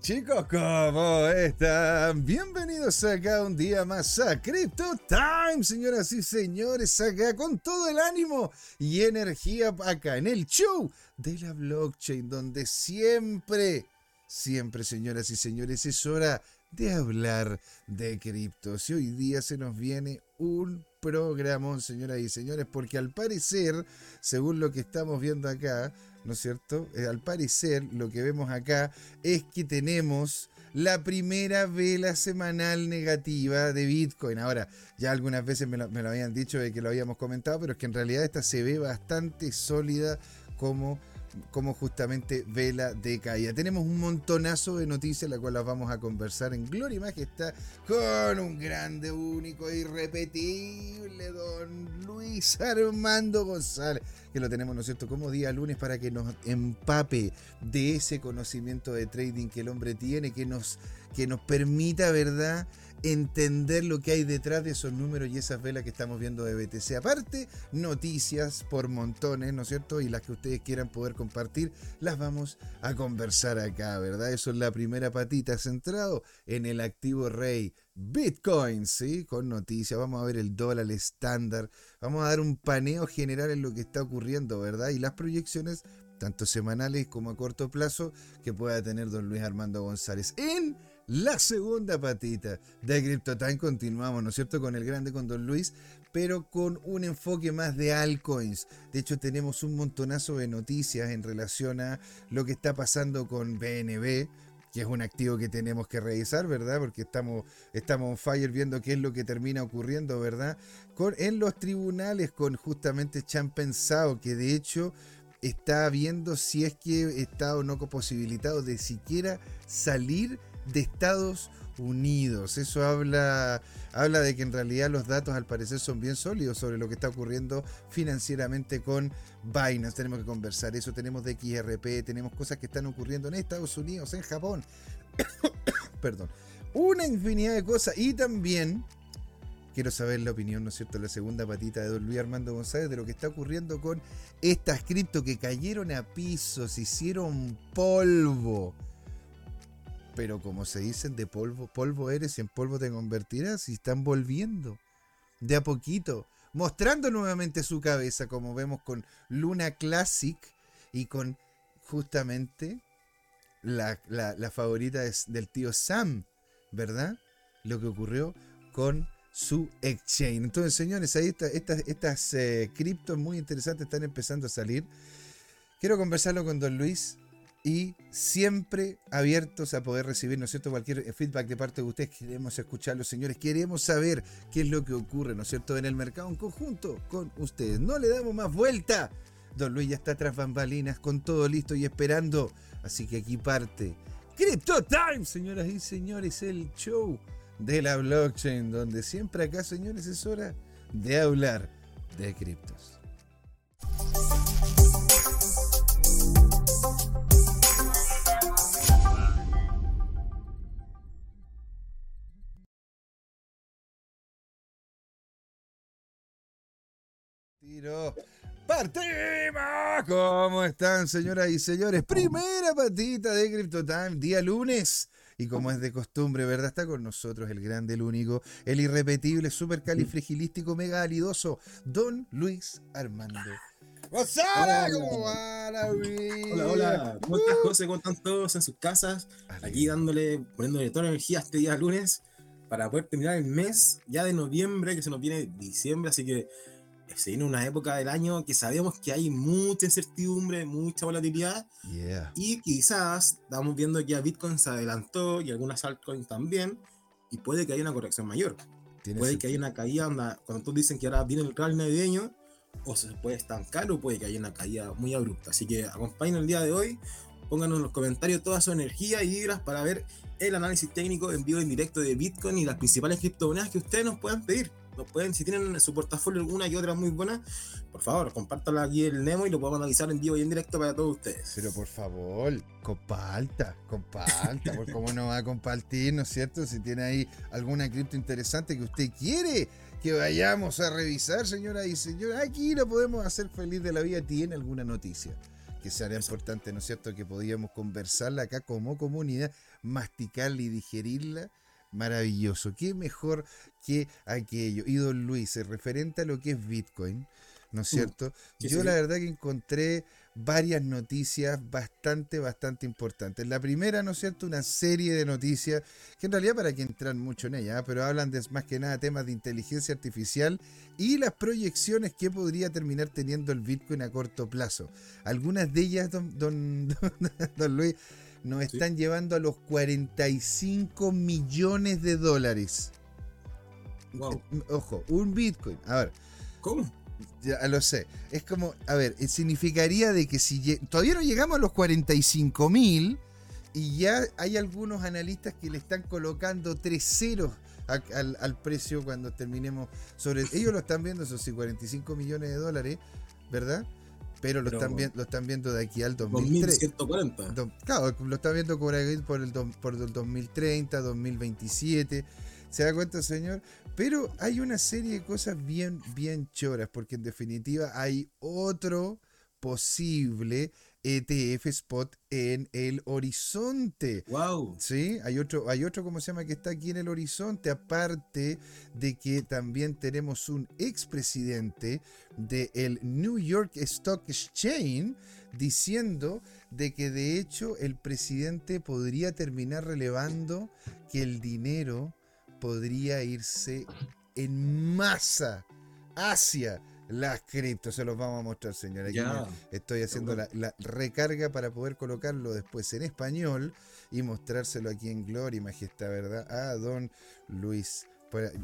Chicos, ¿cómo están? Bienvenidos acá un día más a Crypto Time, señoras y señores, acá con todo el ánimo y energía acá en el show de la blockchain, donde siempre, siempre, señoras y señores, es hora de hablar de criptos. Y hoy día se nos viene un programón, señoras y señores, porque al parecer, según lo que estamos viendo acá, ¿no es cierto? Eh, al parecer, lo que vemos acá es que tenemos la primera vela semanal negativa de Bitcoin. Ahora, ya algunas veces me lo, me lo habían dicho de que lo habíamos comentado, pero es que en realidad esta se ve bastante sólida como como justamente vela de caída. Tenemos un montonazo de noticias, la cual las vamos a conversar en Gloria y Majestad con un grande, único e irrepetible don Luis Armando González, que lo tenemos, ¿no es cierto?, como día lunes para que nos empape de ese conocimiento de trading que el hombre tiene, que nos, que nos permita, ¿verdad?, entender lo que hay detrás de esos números y esas velas que estamos viendo de BTC. Aparte, noticias por montones, ¿no es cierto? Y las que ustedes quieran poder compartir, las vamos a conversar acá, ¿verdad? Eso es la primera patita, centrado en el activo rey. Bitcoin, ¿sí? Con noticias, vamos a ver el dólar estándar, vamos a dar un paneo general en lo que está ocurriendo, ¿verdad? Y las proyecciones, tanto semanales como a corto plazo, que pueda tener don Luis Armando González en la segunda patita de CryptoTime. Continuamos, ¿no es cierto?, con el grande, con Don Luis, pero con un enfoque más de altcoins. De hecho, tenemos un montonazo de noticias en relación a lo que está pasando con BNB que es un activo que tenemos que revisar, ¿verdad? Porque estamos, estamos on fire viendo qué es lo que termina ocurriendo, ¿verdad? En los tribunales con justamente Chan Pensado, que de hecho está viendo si es que está o no posibilitado de siquiera salir de Estados Unidos. Eso habla, habla de que en realidad los datos al parecer son bien sólidos sobre lo que está ocurriendo financieramente con Binance. Tenemos que conversar eso, tenemos de XRP, tenemos cosas que están ocurriendo en Estados Unidos, en Japón. Perdón. Una infinidad de cosas y también quiero saber la opinión, ¿no es cierto?, la segunda patita de don Luis Armando González de lo que está ocurriendo con estas cripto que cayeron a piso, se hicieron polvo pero como se dicen, de polvo, polvo eres y en polvo te convertirás y están volviendo de a poquito, mostrando nuevamente su cabeza, como vemos con Luna Classic y con justamente la, favorita del tío Sam, ¿verdad? Lo que ocurrió con su exchange. Entonces, señores, ahí estas, estas eh, criptos muy interesantes están empezando a salir. Quiero conversarlo con Don Luis y siempre abiertos a poder recibir, ¿no es cierto?, cualquier feedback de parte de ustedes. Queremos escucharlo, señores. Queremos saber qué es lo que ocurre, ¿no es cierto?, en el mercado en conjunto con ustedes. No le damos más vuelta. Don Luis ya está tras bambalinas con todo listo y esperando. Así que aquí parte Crypto Time, señoras y señores, el show de la blockchain, donde siempre acá, señores, es hora de hablar de criptos. Tiro. ¡Partimos! ¿Cómo están, señoras y señores? Primera patita de Crypto Time, día lunes. Y como es de costumbre, ¿verdad? Está con nosotros el grande, el único, el irrepetible, super califrigilístico, mega alidoso, Don Luis Armando. ¡Hola! ¿Cómo va Hola, hola. ¿Cómo estás. José? ¿Cómo están todos en sus casas? Aquí dándole, poniéndole toda la energía este día lunes para poder terminar el mes ya de noviembre, que se nos viene diciembre, así que se viene una época del año que sabemos que hay mucha incertidumbre, mucha volatilidad. Y quizás estamos viendo que a Bitcoin se adelantó y algunas altcoins también. Y puede que haya una corrección mayor. Puede que haya una caída, cuando tú dicen que ahora viene el rally navideño, o se puede estancar o puede que haya una caída muy abrupta. Así que acompañen el día de hoy, pónganos en los comentarios toda su energía y vibras para ver el análisis técnico en vivo en directo de Bitcoin y las principales criptomonedas que ustedes nos puedan pedir pueden, si tienen en su portafolio alguna y otra muy buena, por favor, compártala aquí el Nemo y lo podemos analizar en vivo y en directo para todos ustedes. Pero por favor, comparta, comparta, porque cómo no va a compartir, ¿no es cierto? Si tiene ahí alguna cripto interesante que usted quiere que vayamos a revisar, señora y señores, aquí lo podemos hacer feliz de la vida, tiene alguna noticia que será importante, ¿no es cierto?, que podíamos conversarla acá como comunidad, masticarla y digerirla. Maravilloso, qué mejor que aquello. Y don Luis, referente a lo que es Bitcoin, ¿no es uh, cierto? Yo la verdad que encontré varias noticias bastante, bastante importantes. La primera, ¿no es cierto? Una serie de noticias que en realidad para que entran mucho en ella, ¿eh? pero hablan de más que nada temas de inteligencia artificial y las proyecciones que podría terminar teniendo el Bitcoin a corto plazo. Algunas de ellas, don, don, Luis, nos están llevando a los 45 millones de dólares. Wow. Ojo, un Bitcoin. A ver. ¿Cómo? Ya lo sé. Es como, a ver, eh, significaría de que si todavía no llegamos a los 45 mil y ya hay algunos analistas que le están colocando tres ceros al, precio cuando terminemos sobre... Ellos lo están viendo, esos sí, 45 millones de dólares, ¿verdad? Pero lo, están, viendo, lo están viendo de aquí al 2030. claro, lo están viendo por, el, por el 2030, 2027. ¿Se da cuenta, señor? Pero hay una serie de cosas bien, bien choras, porque en definitiva hay otro posible ETF spot en el horizonte. Wow. Sí, hay otro, hay otro, ¿cómo se llama? Que está aquí en el horizonte. Aparte de que también tenemos un expresidente del New York Stock Exchange diciendo de que de hecho el presidente podría terminar relevando que el dinero podría irse en masa hacia las criptos. Se los vamos a mostrar, señores. estoy haciendo la, recarga para poder colocarlo después en español y mostrárselo aquí en Gloria y Majestad, ¿verdad? A don Luis.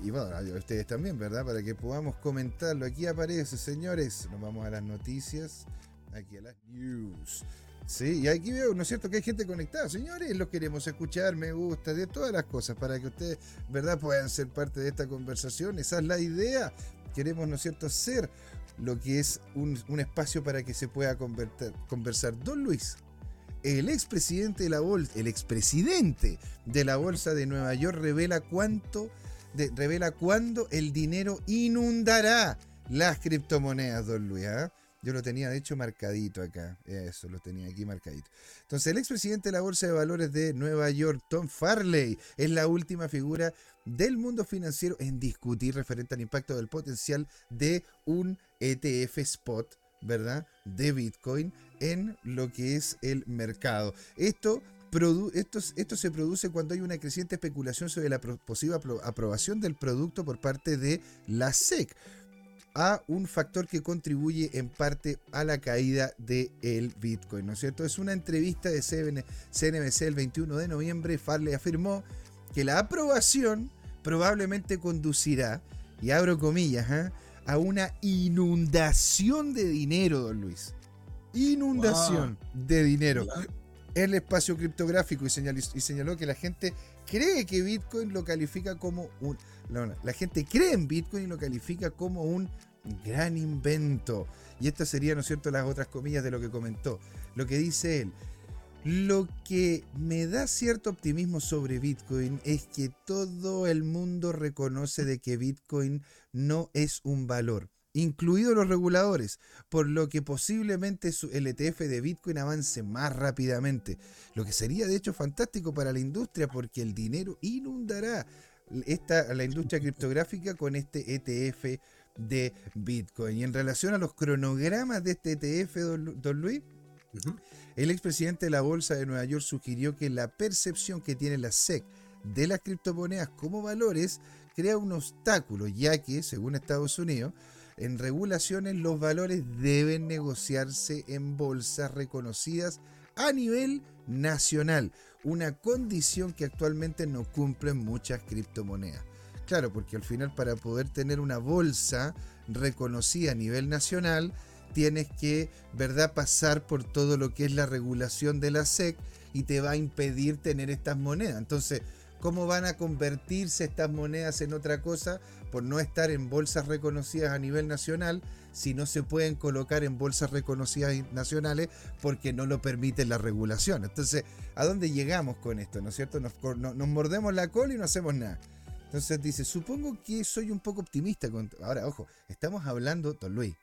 Y bueno, a ustedes también, ¿verdad? Para que podamos comentarlo. Aquí aparece, señores. Nos vamos a las noticias. Aquí a las news. Sí, y aquí veo, ¿no es cierto?, que hay gente conectada. Señores, lo queremos escuchar, me gusta, de todas las cosas, para que ustedes, ¿verdad?, puedan ser parte de esta conversación. Esa es la idea. Queremos, ¿no es cierto?, ser lo que es un, espacio para que se pueda conversar. Don Luis, el expresidente de la bolsa, el expresidente de la bolsa de Nueva York revela cuánto, revela cuándo el dinero inundará las criptomonedas, don Luis. ¿ah? Yo lo tenía de hecho marcadito acá. Eso, lo tenía aquí marcadito. Entonces, el expresidente de la Bolsa de Valores de Nueva York, Tom Farley, es la última figura del mundo financiero en discutir referente al impacto del potencial de un ETF spot, ¿verdad? De Bitcoin en lo que es el mercado. Esto esto, esto, se produce cuando hay una creciente especulación sobre la posible aprobación del producto por parte de la SEC a un factor que contribuye en parte a la caída del Bitcoin, ¿no es cierto? Es una entrevista de CNBC el 21 de noviembre, Farley afirmó que la aprobación probablemente conducirá, y abro comillas, ¿eh? a una inundación de dinero, don Luis. Inundación de dinero. El espacio criptográfico y señaló, y señaló que la gente cree que Bitcoin lo califica como un... la gente cree en Bitcoin y lo califica como un gran invento. Y estas serían, ¿no es cierto?, las otras comillas de lo que comentó. Lo que dice él. Lo que me da cierto optimismo sobre Bitcoin es que todo el mundo reconoce de que Bitcoin no es un valor, incluidos los reguladores, por lo que posiblemente el ETF de Bitcoin avance más rápidamente, lo que sería de hecho fantástico para la industria porque el dinero inundará esta, la industria criptográfica con este ETF de Bitcoin. Y en relación a los cronogramas de este ETF, don, Luis, el expresidente de la Bolsa de Nueva York sugirió que la percepción que tiene la SEC de las criptomonedas como valores crea un obstáculo, ya que, según Estados Unidos, en regulaciones los valores deben negociarse en bolsas reconocidas a nivel nacional, una condición que actualmente no cumplen muchas criptomonedas. Claro, porque al final para poder tener una bolsa reconocida a nivel nacional, tienes que, ¿verdad?, pasar por todo lo que es la regulación de la SEC y te va a impedir tener estas monedas. Entonces, ¿cómo van a convertirse estas monedas en otra cosa por no estar en bolsas reconocidas a nivel nacional si no se pueden colocar en bolsas reconocidas nacionales porque no lo permite la regulación? Entonces, ¿a dónde llegamos con esto? ¿No es cierto? Nos, nos mordemos la cola y no hacemos nada. Entonces dice, supongo que soy un poco optimista. Ahora, ojo, estamos hablando, don Luis,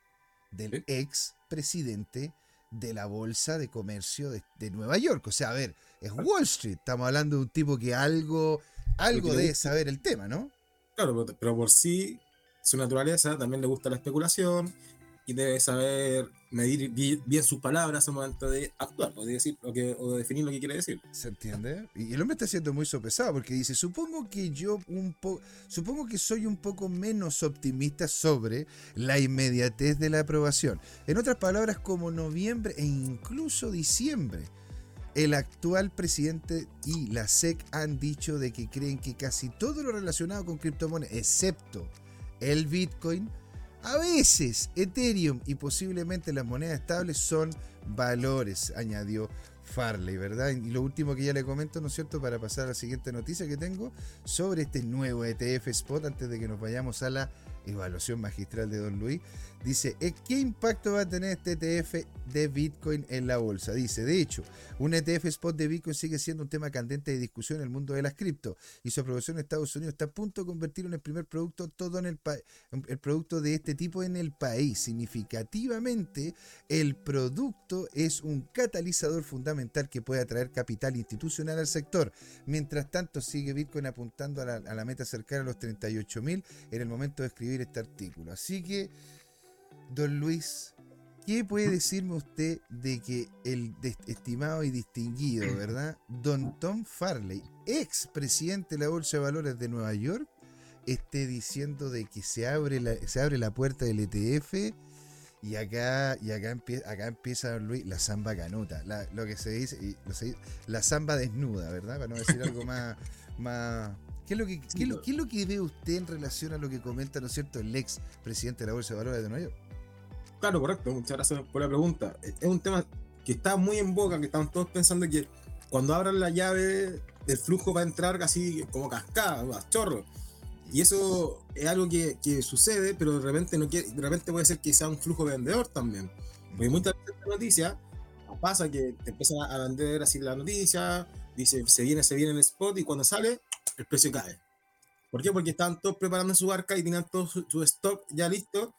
del ex presidente de la Bolsa de Comercio de, Nueva York. O sea, a ver, es Wall Street. Estamos hablando de un tipo que algo, algo debe saber el tema, ¿no? Claro, pero por sí, su naturaleza también le gusta la especulación y debe saber medir bien sus palabras al momento de actuar o de decir lo que, o de definir lo que quiere decir. ¿Se entiende? Y el hombre está siendo muy sopesado porque dice, supongo que yo un poco, supongo que soy un poco menos optimista sobre la inmediatez de la aprobación. En otras palabras, como noviembre e incluso diciembre. El actual presidente y la SEC han dicho de que creen que casi todo lo relacionado con criptomonedas, excepto el Bitcoin, a veces Ethereum y posiblemente las monedas estables son valores, añadió Farley, ¿verdad? Y lo último que ya le comento, ¿no es cierto?, para pasar a la siguiente noticia que tengo sobre este nuevo ETF Spot antes de que nos vayamos a la evaluación magistral de Don Luis, dice, eh, ¿qué impacto va a tener este ETF de Bitcoin en la bolsa? Dice, de hecho, un ETF spot de Bitcoin sigue siendo un tema candente de discusión en el mundo de las cripto y su aprobación en Estados Unidos está a punto de convertirlo en el primer producto todo en el, el producto de este tipo en el país. Significativamente, el producto es un catalizador fundamental que puede atraer capital institucional al sector. Mientras tanto, sigue Bitcoin apuntando a la, a la meta cercana a los 38 mil en el momento de escribir este artículo. Así que, don Luis, ¿qué puede decirme usted de que el estimado y distinguido, verdad, don Tom Farley, ex presidente de la Bolsa de Valores de Nueva York, esté diciendo de que se abre la, se abre la puerta del ETF? Y acá, y acá, empieza, acá empieza Don Luis la samba canuta, lo que se dice, la samba desnuda, ¿verdad? Para no decir algo más, más, ¿Qué es, lo que, qué, lo, que ve usted en relación a lo que comenta, ¿no es cierto?, el ex presidente de la Bolsa de Valores de Nueva York. Claro, correcto. Muchas gracias por la pregunta. Es un tema que está muy en boca, que estamos todos pensando que cuando abran la llave, el flujo va a entrar casi como cascada, chorro. Y eso es algo que, que, sucede, pero de repente, no quiere, de repente puede ser que sea un flujo vendedor también. Porque muchas veces la noticia pasa que te empiezan a vender así la noticia, dice se viene, se viene en el spot y cuando sale, el precio cae. ¿Por qué? Porque estaban todos preparando su barca y tenían todo su, stock ya listo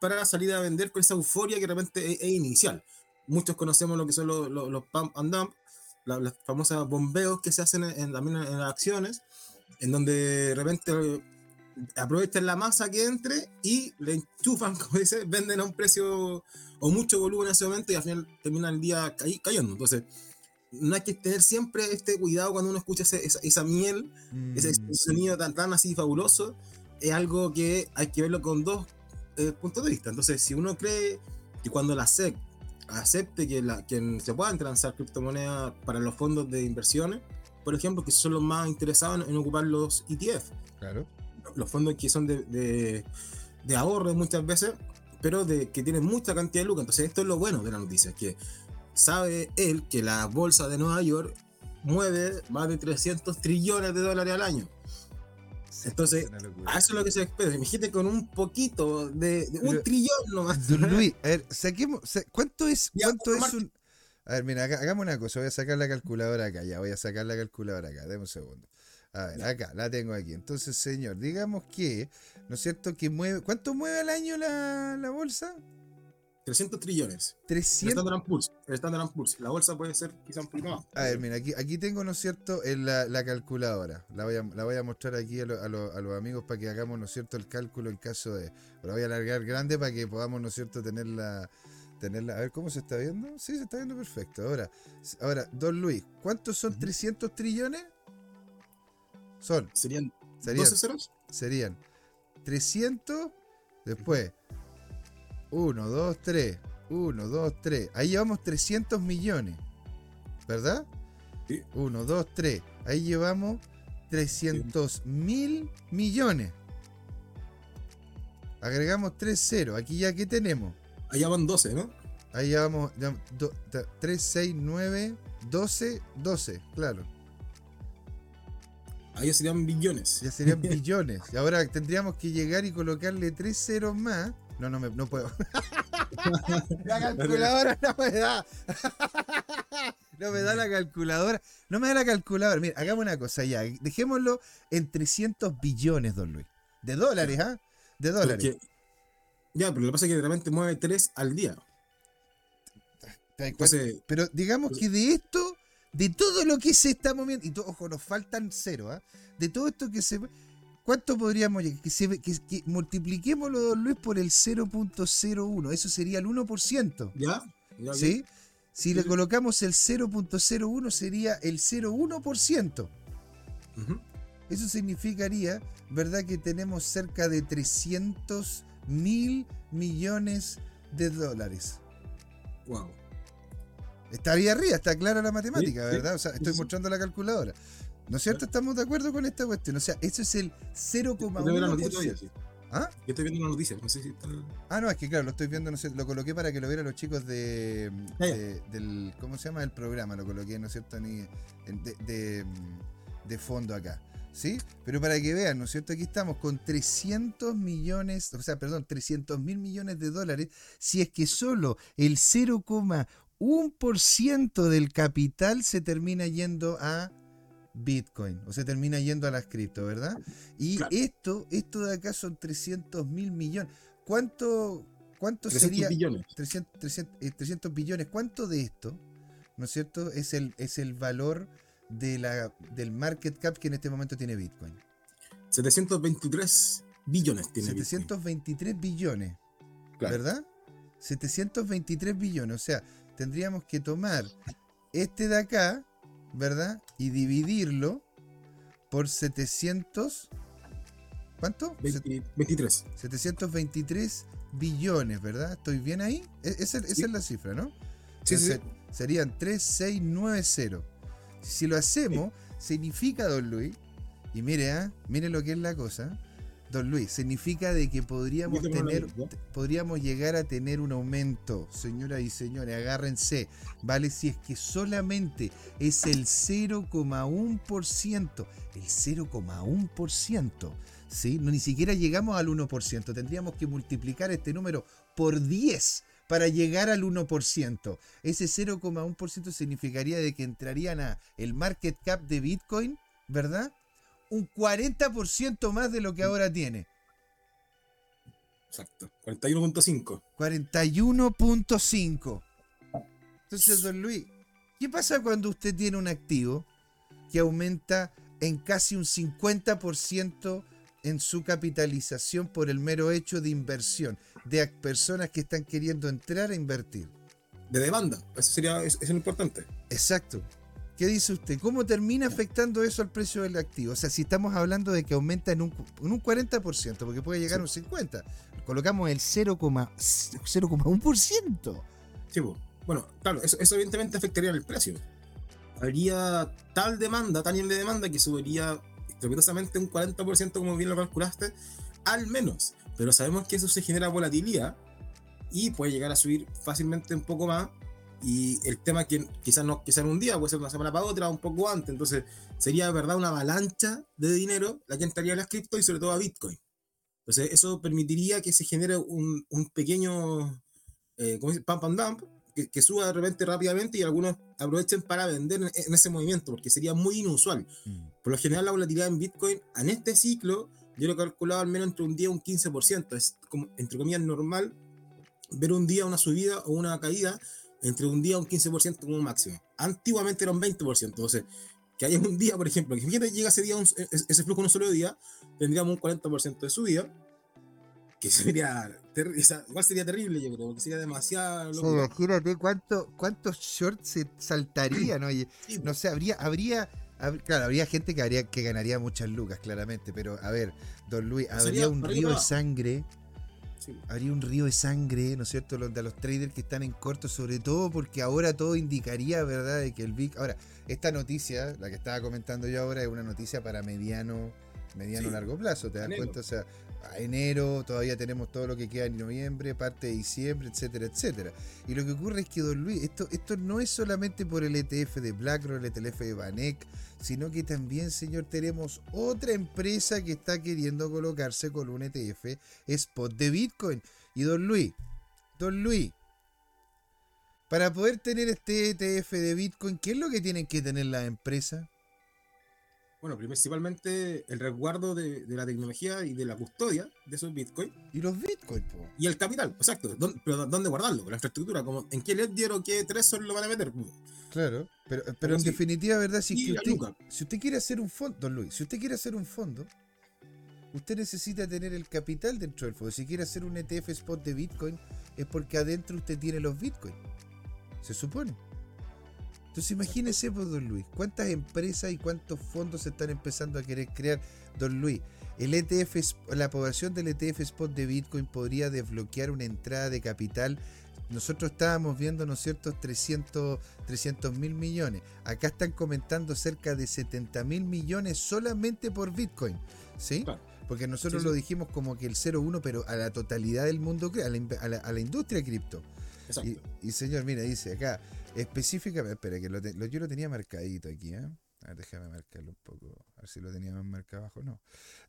para salir a vender con esa euforia que realmente es, inicial. Muchos conocemos lo que son los, los, pump and dump, las famosas bombeos que se hacen en, también en, las acciones, en donde de repente eh, aprovechan la masa que entre y le enchufan, como dice, venden a un precio o mucho volumen en ese momento y al final termina el día cayendo. Entonces, no hay que tener siempre este cuidado cuando uno escucha esa, miel, ese, mm. sonido tan, tan así fabuloso. Es algo que hay que verlo con dos eh, puntos de vista. Entonces, si uno cree que cuando la SEC acepte que, la, que se puedan transar criptomonedas para los fondos de inversiones, por ejemplo, que son los más interesados en, ocupar los ETF. Claro. Los fondos que son de, de, de ahorro muchas veces, pero de, que tienen mucha cantidad de lucro. Entonces, esto es lo bueno de la noticia, que sabe él que la bolsa de Nueva York mueve más de 300 trillones de dólares al año. Entonces, a eso es lo que se espera. Imagínate con un poquito de, un trillón nomás. Luis, a ver, saquemos. ¿Cuánto es, cuánto es un.? A ver, mira, hagamos una cosa. Voy a sacar la calculadora acá. Ya, voy a sacar la calculadora acá. Deme un segundo. A ver, acá, la tengo aquí. Entonces, señor, digamos que, ¿no es cierto? que mueve. ¿Cuánto mueve al año la, la bolsa? 300 trillones. 300. El Standard Poor's. El Standard Poor's. La bolsa puede ser quizá un poquito más. A ver, mira, aquí, aquí tengo, ¿no es cierto?, la, la calculadora. La voy, a, la voy a mostrar aquí a, a, los amigos para que hagamos, ¿no es cierto?, el cálculo en caso de. La voy a alargar grande para que podamos, ¿no es cierto?, tenerla. Tenerla. A ver, ¿cómo se está viendo? Sí, se está viendo perfecto. Ahora, ahora Don Luis, ¿cuántos son 300 trillones? Son. ¿Serían, serían 12 ceros? Serían 300, después 1, 2, 3. 1, 2, 3. Ahí llevamos 300 millones. ¿Verdad? Sí. 1, 2, 3. Ahí llevamos 300 mil millones. Agregamos 3 ceros. Aquí ya, ¿qué tenemos? Allá van 12, ¿no? Ahí llevamos 3, 6, 9, 12, 12, claro. Ahí ya serían billones. Ya serían billones. Y ahora tendríamos que llegar y colocarle 3 ceros más no, no, me, no puedo. la calculadora no me da. no me da la calculadora. No me da la calculadora. Mira, hagamos una cosa ya. Dejémoslo en 300 billones, don Luis. De dólares, ¿ah? De dólares. ya, pero lo que pasa es que realmente mueve 3 al día. pero digamos que de esto, de todo lo que se está moviendo, y ojo, nos faltan cero, ¿ah? De todo esto que se. ¿Cuánto podríamos llegar? Que, se, que, que multipliquémoslo, don Luis, por el 0.01. Eso sería el 1%. ¿Ya? ¿Sí? Si le colocamos el 0.01 sería el 0.1%. Eso significaría, ¿verdad? Que tenemos cerca de 300 mil millones de dólares. Wow. Está ahí arriba, está clara la matemática, ¿verdad? O sea, estoy mostrando la calculadora. ¿No es cierto? Estamos de acuerdo con esta cuestión. O sea, eso es el 0,1%. ¿Ah? Yo estoy viendo una noticia, no sé si está... Ah, no, es que claro, lo estoy viendo, no sé, lo coloqué para que lo vieran los chicos de, del, ¿cómo se llama? El programa, lo coloqué, ¿no es cierto? Ni, de, de, fondo acá. ¿Sí? Pero para que vean, ¿no es cierto? Aquí estamos con 300 millones, o sea, perdón, 300 mil millones de dólares, si es que solo el 0,1% del capital se termina yendo a Bitcoin, o se termina yendo a las cripto, ¿verdad? Y esto, esto de acá son 300 mil millones. ¿Cuánto, cuánto sería? Billones. 300, 300, billones. ¿Cuánto de esto, no es cierto, es el, es el valor de la, del market cap que en este momento tiene Bitcoin? 723 billones tiene 723 billones, ¿verdad? 723 billones, o sea, tendríamos que tomar este de acá, ¿verdad? Y dividirlo por 700. ¿Cuánto? 23. 723 billones, ¿verdad? ¿Estoy bien ahí? E-, esa, es la cifra, ¿no? Sí, sí. Serían 3690. Si lo hacemos, significa, don Luis, y mire, ¿ah? mire lo que es la cosa, Don Luis, significa de que podríamos tener, podríamos llegar a tener un aumento, señoras y señores, agárrense, ¿vale? Si es que solamente es el 0,1%, el 0,1%, ¿sí? No, ni siquiera llegamos al 1%, tendríamos que multiplicar este número por 10 para llegar al 1%. Ese 0,1% significaría de que entrarían a el market cap de Bitcoin, ¿verdad? Un 40% más de lo que ahora tiene. Exacto, 41.5. 41.5. Entonces, don Luis, ¿qué pasa cuando usted tiene un activo que aumenta en casi un 50% en su capitalización por el mero hecho de inversión, de personas que están queriendo entrar a invertir? De demanda, eso sería eso es lo importante. Exacto. ¿Qué dice usted? ¿Cómo termina afectando eso al precio del activo? O sea, si estamos hablando de que aumenta en un, 40%, porque puede llegar a un 50%, colocamos el 0,1%. Sí, bueno, claro, eso, evidentemente afectaría el precio. Habría tal demanda, tal nivel de demanda, que subiría estrepitosamente un 40%, como bien lo calculaste, al menos. Pero sabemos que eso se genera volatilidad y puede llegar a subir fácilmente un poco más y el tema que quizás no sea en un día, puede ser una semana para otra, un poco antes. Entonces, sería de verdad una avalancha de dinero la que entraría a las cripto y sobre todo a Bitcoin. Entonces, eso permitiría que se genere un, un pequeño eh, ¿cómo dice? pump and dump que, que, suba de repente rápidamente y algunos aprovechen para vender en, ese movimiento, porque sería muy inusual. Mm. Por lo general, la volatilidad en Bitcoin en este ciclo, yo lo he calculado al menos entre un día y un 15%. Es como, entre comillas, normal ver un día una subida o una caída entre un día un 15% como máximo. Antiguamente era un 20%. Entonces, que haya un día, por ejemplo, que fíjate, llega ese día, e, ese flujo en un solo día, tendríamos un 40% de subida, que sería, igual sería terrible, yo creo, porque sería demasiado. Sí, imagínate cuánto, cuántos shorts se saltarían, oye. No sé, habría, habría, claro, habría gente que, habría, que ganaría muchas lucas, claramente, pero a ver, don Luis, habría un río de sangre Habría un río de sangre, ¿no es cierto?, de los traders que están en corto, sobre todo porque ahora todo indicaría, ¿verdad?, de que el Big. Ahora, esta noticia, la que estaba comentando yo ahora, es una noticia para mediano, mediano largo plazo, ¿te das cuenta? O sea, a enero, todavía tenemos todo lo que queda en noviembre, parte de diciembre, etcétera, etcétera. Y lo que ocurre es que, don Luis, esto, esto no es solamente por el ETF de BlackRock, el ETF de Banek, sino que también, señor, tenemos otra empresa que está queriendo colocarse con un ETF spot de Bitcoin. Y don Luis, don Luis, para poder tener este ETF de Bitcoin, ¿qué es lo que tienen que tener las empresas? Bueno, principalmente el resguardo de, la tecnología y de la custodia de esos bitcoins. Y los bitcoins, Y el capital, exacto. pero ¿dónde guardarlo? La infraestructura, como ¿en qué ledger o qué tresor lo van a meter? Claro, pero, pero en definitiva, ¿verdad? Si, usted, si usted quiere hacer un fondo, don Luis, si usted quiere hacer un fondo, usted necesita tener el capital dentro del fondo. Si quiere hacer un ETF spot de Bitcoin, es porque adentro usted tiene los Bitcoin. Se supone. Entonces imagínese, pues, don Luis, cuántas empresas y cuántos fondos se están empezando a querer crear, don Luis. El ETF, la aprobación del ETF Spot de Bitcoin podría desbloquear una entrada de capital. Nosotros estábamos viendo, ¿no es cierto?, 300 mil millones. Acá están comentando cerca de 70 mil millones solamente por Bitcoin. ¿Sí? Porque nosotros lo dijimos como que el 0,1, pero a la totalidad del mundo, a la, a la, industria cripto. Y, y, señor, mira, dice acá, Específicamente, espera, que lo, yo lo tenía marcadito aquí, ¿eh? A ver, déjame marcarlo un poco, a ver si lo tenía más marcado abajo. No.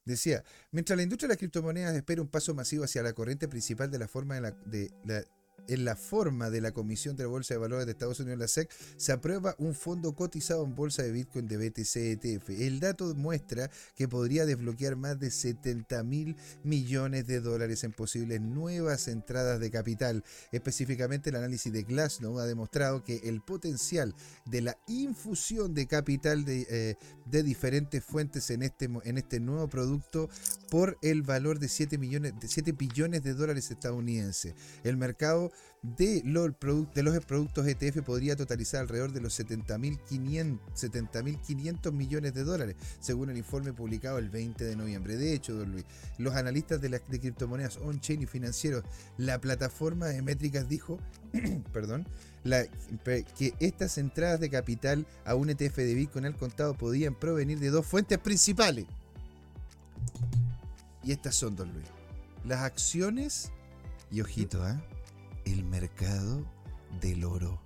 Decía, mientras la industria de las criptomonedas espera un paso masivo hacia la corriente principal de la forma de de la en la forma de la Comisión de la Bolsa de Valores de Estados Unidos, la SEC, se aprueba un fondo cotizado en bolsa de Bitcoin de BTC ETF. El dato muestra que podría desbloquear más de 70 mil millones de dólares en posibles nuevas entradas de capital. Específicamente, el análisis de Glassnode ha demostrado que el potencial de la infusión de capital de, eh, de diferentes fuentes en este, en este nuevo producto por el valor de 7, millones, de 7 billones de dólares estadounidenses. El mercado de los, de los productos ETF podría totalizar alrededor de los 70.500 millones de dólares, según el informe publicado el 20 de noviembre. De hecho, don Luis, los analistas de, las criptomonedas on-chain y financieros, la plataforma de métricas dijo, perdón, que estas entradas de capital a un ETF de Bitcoin al contado podían provenir de dos fuentes principales. Y estas son, don Luis. Las acciones, y ojito, ¿eh? El mercado del oro,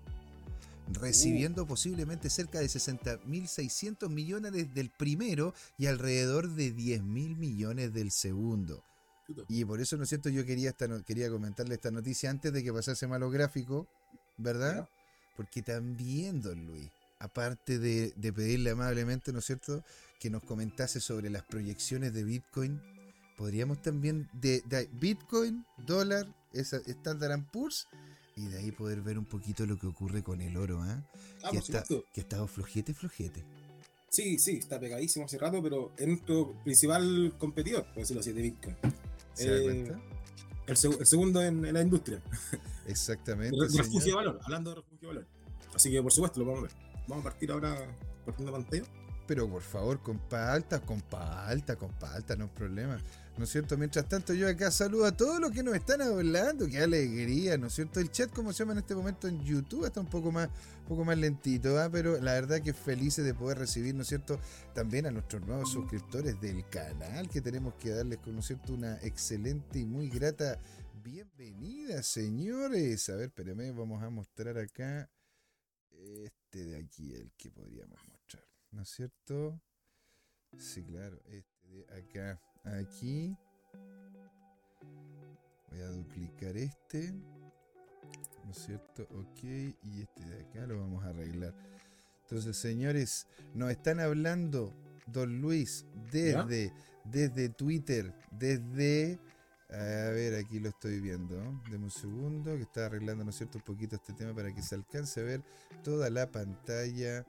recibiendo uh. posiblemente cerca de 60.600 millones del primero y alrededor de 10.000 millones del segundo. Y por eso, ¿no es cierto? Yo quería, esta, quería comentarle esta noticia antes de que pasase malo gráfico, ¿verdad? Porque también, don Luis, aparte de, pedirle amablemente, ¿no es cierto?, que nos comentase sobre las proyecciones de Bitcoin, podríamos también, de Bitcoin, dólar esa Standard Poor's y de ahí poder ver un poquito lo que ocurre con el oro, ¿eh? ah, que, está, que ha estado flojete, flojete. Sí, sí, está pegadísimo hace rato, pero es nuestro principal competidor, por decirlo así, de Bitcoin. ¿Se da eh, cuenta? El, segundo en, la industria. Exactamente. El, refugio de valor, hablando de refugio de valor. Así que por supuesto lo vamos a ver. Vamos a partir ahora partiendo pantalla. Pero por favor, con alta, con alta, con alta, no hay problema. ¿No es cierto? Mientras tanto, yo acá saludo a todos los que nos están hablando. Qué alegría, ¿no es cierto? El chat, como se llama en este momento en YouTube, está un poco más, un poco más lentito, ¿ah? pero la verdad que felices de poder recibir, ¿no es cierto? También a nuestros nuevos suscriptores del canal, que tenemos que darles, ¿no es cierto? Una excelente y muy grata bienvenida, señores. A ver, espérenme, vamos a mostrar acá este de aquí, el que podríamos mostrar, ¿no es cierto? Sí, claro, este de acá aquí. Voy a duplicar este. ¿No es cierto? Ok. Y este de acá lo vamos a arreglar. Entonces, señores, nos están hablando, don Luis, desde, desde Twitter, desde... A ver, aquí lo estoy viendo. Deme un segundo, que está arreglando, ¿no es cierto?, un poquito este tema para que se alcance a ver toda la pantalla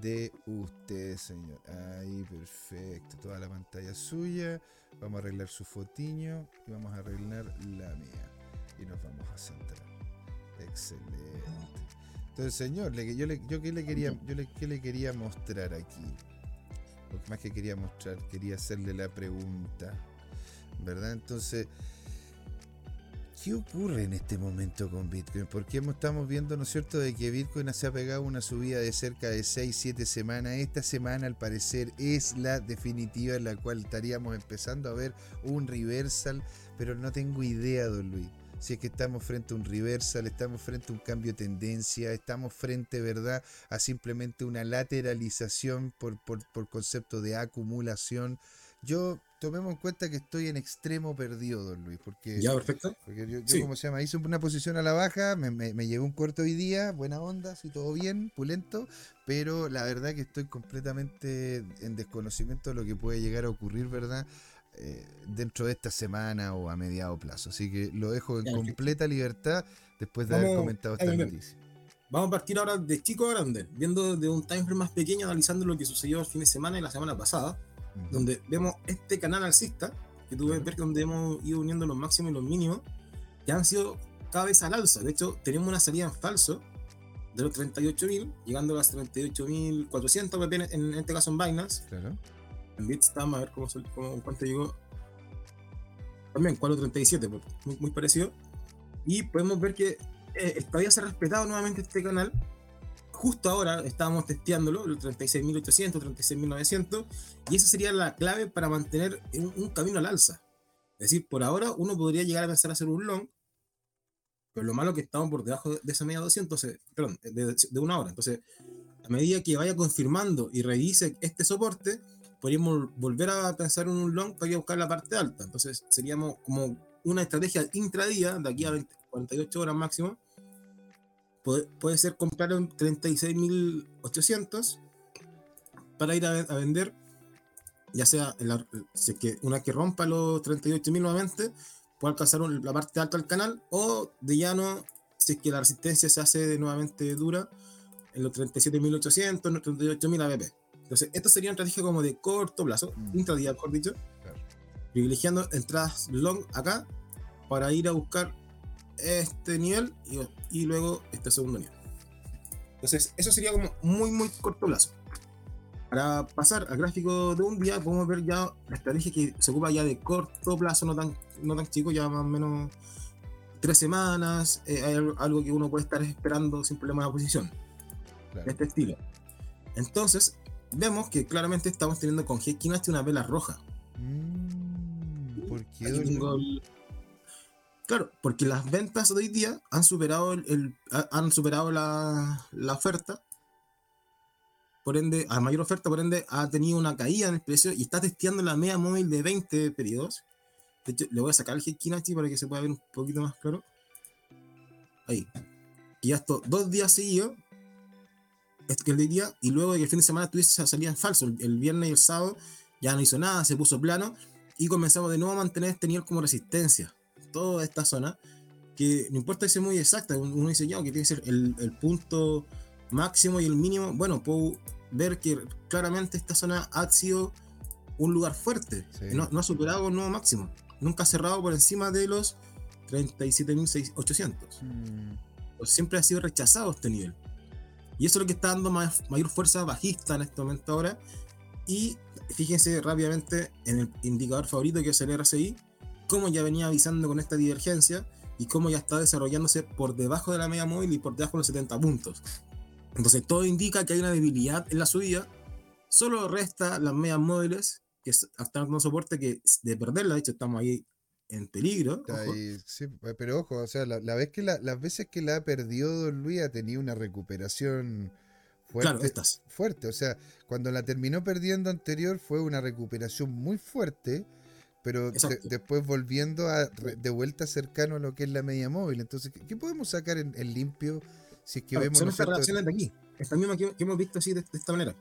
de usted, señor. Ahí, perfecto. Toda la pantalla suya. Vamos a arreglar su fotiño y vamos a arreglar la mía. Y nos vamos a centrar. Excelente. Entonces, señor, yo, le, yo, ¿qué, le quería, yo le, ¿qué le quería mostrar aquí? Lo que más que quería mostrar, quería hacerle la pregunta. ¿Verdad? Entonces, ¿Qué ocurre en este momento con Bitcoin? Porque estamos viendo, ¿no es cierto?, de que Bitcoin se ha pegado una subida de cerca de 6-7 semanas. Esta semana, al parecer, es la definitiva en la cual estaríamos empezando a ver un reversal, pero no tengo idea, don Luis. Si es que estamos frente a un reversal, estamos frente a un cambio de tendencia, estamos frente, ¿verdad?, a simplemente una lateralización por, por, por concepto de acumulación. Yo tomemos en cuenta que estoy en extremo perdido, don Luis, porque, ya, perfecto. porque yo, yo como se llama, hice una posición a la baja, me, me, me llevé un corto hoy día, buena onda, sí, todo bien, pulento, pero la verdad que estoy completamente en desconocimiento de lo que puede llegar a ocurrir, ¿verdad? Eh, dentro de esta semana o a mediado plazo. Así que lo dejo en Ya, completa libertad después de haber comentado esta noticia. Vamos a partir ahora de chico a grande, viendo de un time frame más pequeño, analizando lo que sucedió el fin de semana y la semana pasada. Donde vemos este canal alcista, que tú ves ver que donde hemos ido uniendo los máximos y los mínimos, que han sido cada vez al alza. De hecho, tenemos una salida en falso de los 38.000, llegando a las 38.400 pp en, en este caso en Binance. Claro. En Bitstamp, a ver cómo, cómo- cuánto llegó. También 4.37, pues, muy, muy parecido. Y podemos ver que eh, todavía se ha respetado nuevamente este canal. Justo ahora estábamos testeándolo, el 36.800, 36.900, y esa sería la clave para mantener un, un camino al alza. Es decir, por ahora uno podría llegar a pensar hacer un long, pero lo malo es que estamos por debajo de esa media 200, eh, perdón, de, de una hora. Entonces, a medida que vaya confirmando y revise este soporte, podríamos volver a pensar en un long para ir a buscar la parte alta. Entonces, seríamos como una estrategia intradía de aquí a 20 48 horas máximo. Puede, puede ser comprar en 36.800 para ir a, a vender, ya sea en la- si es que una que rompa los 38.000 nuevamente, puede alcanzar un- la parte alta del canal, o de llano, si es que la resistencia se hace nuevamente dura, en los 37.800, en los 38.000 ABP. Entonces, esto sería una estrategia como de corto plazo, Mm. intradía, mejor dicho, Claro. privilegiando entradas long acá para ir a buscar este nivel y, y luego este segundo nivel. Entonces, eso sería como muy, muy corto plazo. Para pasar al gráfico de un día, podemos ver ya la estrategia que se ocupa ya de corto plazo, no tan, no tan chico, ya más o menos tres semanas, eh, hay algo- que uno puede estar esperando sin problema de posición de este estilo. Entonces, vemos que claramente estamos teniendo con G una vela roja. Mm, ¿Por qué, Claro, porque las ventas de hoy día han superado, el, el- ha- han superado la, la oferta. Por ende, a mayor oferta, por ende, ha tenido una caída en el precio y está testeando la media móvil de 20 periodos. De hecho, le voy a sacar el Hekinachi para que se pueda ver un poquito más claro. Ahí. Y ya esto, dos días seguidos, es que el día, y luego de que el fin de semana tuviese salida en falso. El viernes y el sábado ya no hizo nada, se puso plano y comenzamos de nuevo a mantener este nivel como resistencia. Toda esta zona, que no importa que sea muy exacta, un- uno dice ya que tiene que ser el, el punto máximo y el mínimo. Bueno, puedo ver que claramente esta zona ha sido un lugar fuerte, Sí. no, no ha superado el nuevo máximo, nunca ha cerrado por encima de los 37.800 Mm, pues siempre ha sido rechazado este nivel. Y eso es lo que está dando más, mayor fuerza bajista en este momento ahora. Y fíjense rápidamente en el indicador favorito que es el RSI, cómo ya venía avisando con esta divergencia y cómo ya está desarrollándose por debajo de la media móvil y por debajo de los 70 puntos. Entonces todo indica que hay una debilidad en la subida. Solo resta las medias móviles que es- están dando soporte que de perderla, de hecho estamos ahí en peligro. ahí, sí, pero ojo, o sea, la, la vez que la- las veces que la ha perdido Don Luis ha tenido una recuperación fuerte. Claro, estas. fuerte. O sea, cuando la terminó perdiendo anterior fue una recuperación muy fuerte, pero de- después volviendo a de vuelta cercano a lo que es la media móvil. Entonces, ¿qué, podemos sacar en, en limpio si es que Claro, vemos son ¿no es estas cierto? reacciones de aquí, estas mismas que, que hemos visto así de, de esta manera,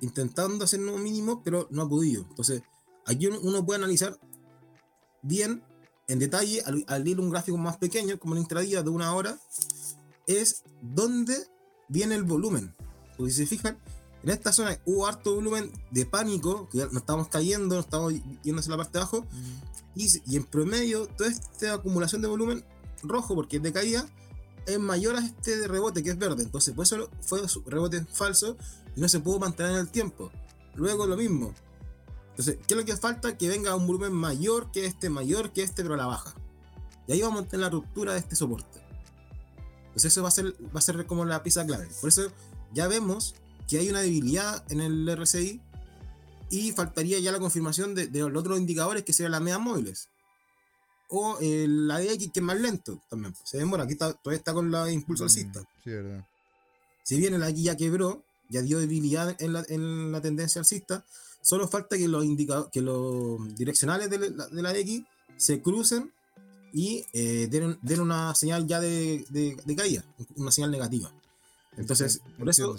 intentando hacer nuevo mínimo, pero no ha podido. Entonces, aquí uno, uno puede analizar bien, en detalle, al, al ir un gráfico más pequeño, como un intradía de una hora, es dónde viene el volumen. Porque si se fijan, en esta zona hubo harto volumen de pánico, que nos estamos cayendo, nos estamos yendo hacia la parte de abajo, y, y en promedio, toda esta acumulación de volumen rojo, porque es de caída, es mayor a este de rebote que es verde. Entonces, por eso fue su rebote falso y no se pudo mantener en el tiempo. Luego lo mismo. Entonces, ¿qué es lo que falta? Que venga un volumen mayor que este, mayor que este, pero a la baja. Y ahí vamos a tener la ruptura de este soporte. Entonces, eso va a ser, va a ser como la pieza clave. Por eso, ya vemos que hay una debilidad en el RSI y faltaría ya la confirmación de, de los otros indicadores que serían las medias móviles. O el la DX que es más lento también. Se demora, aquí está, todavía está con la impulso alcista. mm, Sí, verdad. Si bien el aquí ya quebró, ya dio debilidad en la, en la tendencia alcista, Solo falta que los, que los direccionales de la, de la X se crucen y eh, den, den, una señal ya de, de, de, caída, una señal negativa. Entonces, por eso.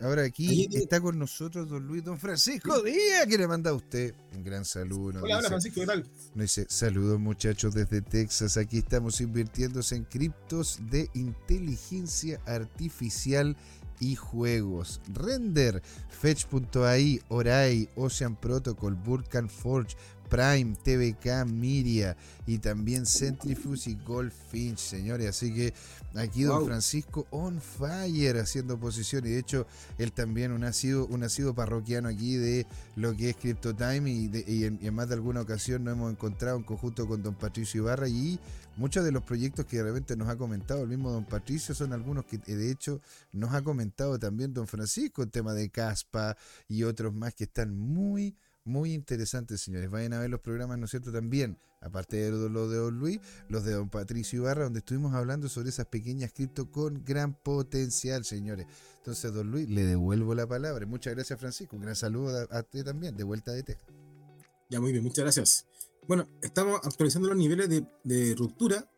Ahora aquí está con nosotros don Luis, don Francisco Díaz, que le manda a usted un gran saludo. Hola, hola Francisco, ¿qué tal? Nos dice, saludos muchachos desde Texas, aquí estamos invirtiéndose en criptos de inteligencia artificial y juegos. Render, Fetch.ai, Orai, Ocean Protocol, Vulcan Forge, Prime, TVK, Miria y también Centrifuge y Goldfinch, señores. Así que aquí don Francisco on fire haciendo posición y de hecho él también un nacido, un nacido parroquiano aquí de lo que es CryptoTime y, y, en, más de alguna ocasión nos hemos encontrado en conjunto con don Patricio Ibarra y muchos de los proyectos que de repente nos ha comentado el mismo don Patricio son algunos que de hecho nos ha comentado también don Francisco, el tema de Caspa y otros más que están muy muy interesantes, señores. Vayan a ver los programas, ¿no es cierto? También, aparte de los de Don Luis, los de Don Patricio Ibarra, donde estuvimos hablando sobre esas pequeñas cripto con gran potencial, señores. Entonces, Don Luis, le devuelvo la palabra. Muchas gracias, Francisco. Un gran saludo a, ti también, de vuelta de Texas. Ya, muy bien, muchas gracias. Bueno, estamos actualizando los niveles de, ruptura.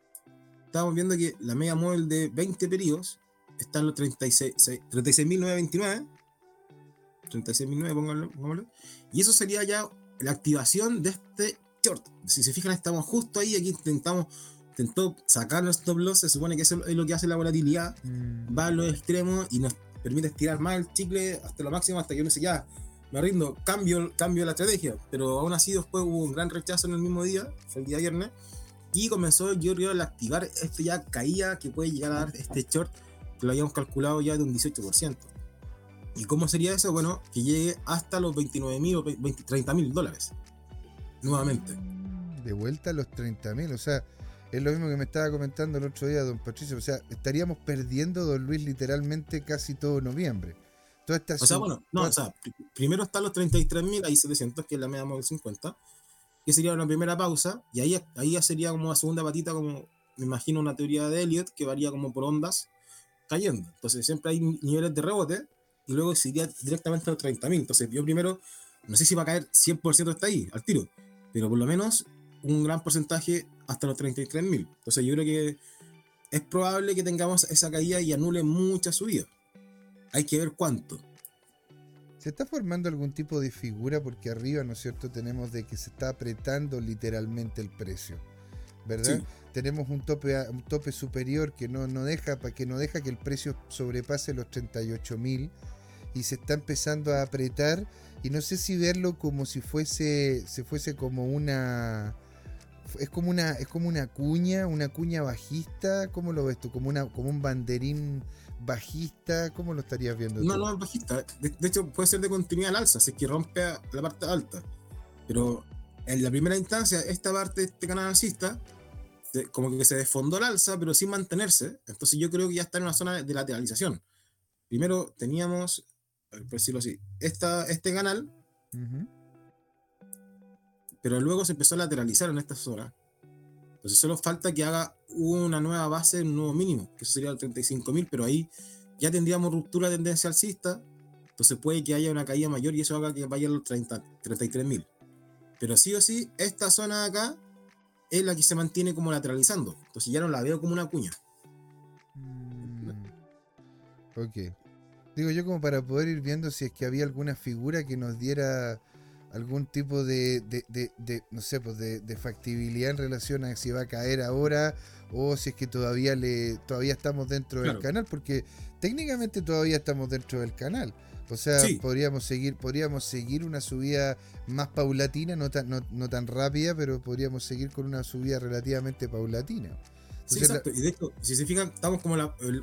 Estamos viendo que la media móvil de 20 periodos está en los 36.929. 36, 36.009, pónganlo, pónganlo. Y eso sería ya la activación de este short. Si se fijan, estamos justo ahí, aquí intentamos intentó sacar nuestro loss, se supone que eso es lo que hace la volatilidad, mm. va a los extremos y nos permite estirar más el chicle hasta lo máximo, hasta que uno dice, ya, me rindo, cambio, cambio la estrategia, pero aún así después hubo un gran rechazo en el mismo día, fue el día viernes, y comenzó yo a activar esto ya caía que puede llegar a dar este short que lo habíamos calculado ya de un 18%. ¿Y cómo sería eso? Bueno, que llegue hasta los 29 mil o 30 mil dólares. Nuevamente. De vuelta a los 30 mil. O sea, es lo mismo que me estaba comentando el otro día don Patricio. O sea, estaríamos perdiendo, don Luis, literalmente casi todo noviembre. Toda esta o sea, bueno, no, o sea, primero están los 33 mil, ahí 700, que es la media móvil 50, que sería una primera pausa, y ahí, ahí ya sería como una segunda patita, como me imagino una teoría de Elliot, que varía como por ondas cayendo. Entonces siempre hay niveles de rebote, y luego se iría directamente a los 30.000. Entonces yo primero, no sé si va a caer 100% hasta ahí, al tiro, pero por lo menos un gran porcentaje hasta los 33.000. Entonces yo creo que es probable que tengamos esa caída y anule mucha subida. Hay que ver cuánto. ¿Se está formando algún tipo de figura? Porque arriba, ¿no es cierto?, tenemos de que se está apretando literalmente el precio. ¿Verdad? Tenemos un tope, un tope superior que no, no deja, que no deja que el precio sobrepase los 38 mil y se está empezando a apretar y no sé si verlo como si fuese se fuese como una es como una es como una cuña una cuña bajista cómo lo ves tú como una como un banderín bajista cómo lo estarías viendo no no es bajista. De, hecho puede ser de continuidad al alza así que rompe la parte alta. Pero en la primera instancia esta parte de este canal alcista como que se desfondó al alza pero sin mantenerse. Entonces yo creo que ya está en una zona de lateralización. Primero teníamos por decirlo así, esta, este canal, pero luego se empezó a lateralizar en esta zona. Entonces solo falta que haga una nueva base, un nuevo mínimo, que eso sería el 35.000, pero ahí ya tendríamos ruptura de tendencia alcista, entonces puede que haya una caída mayor y eso haga que vaya a los 33.000. Pero sí o sí, esta zona de acá es la que se mantiene como lateralizando, entonces ya no la veo como una cuña. Mm. Ok. Digo yo como para poder ir viendo si es que había alguna figura que nos diera algún tipo de, de, no sé, pues de, factibilidad en relación a si va a caer ahora o si es que todavía le todavía estamos dentro del canal, porque técnicamente todavía estamos dentro del canal. O sea, podríamos seguir, podríamos seguir una subida más paulatina, no tan, no tan rápida, pero podríamos seguir con una subida relativamente paulatina sí, exacto. Y de hecho, si se fijan, estamos como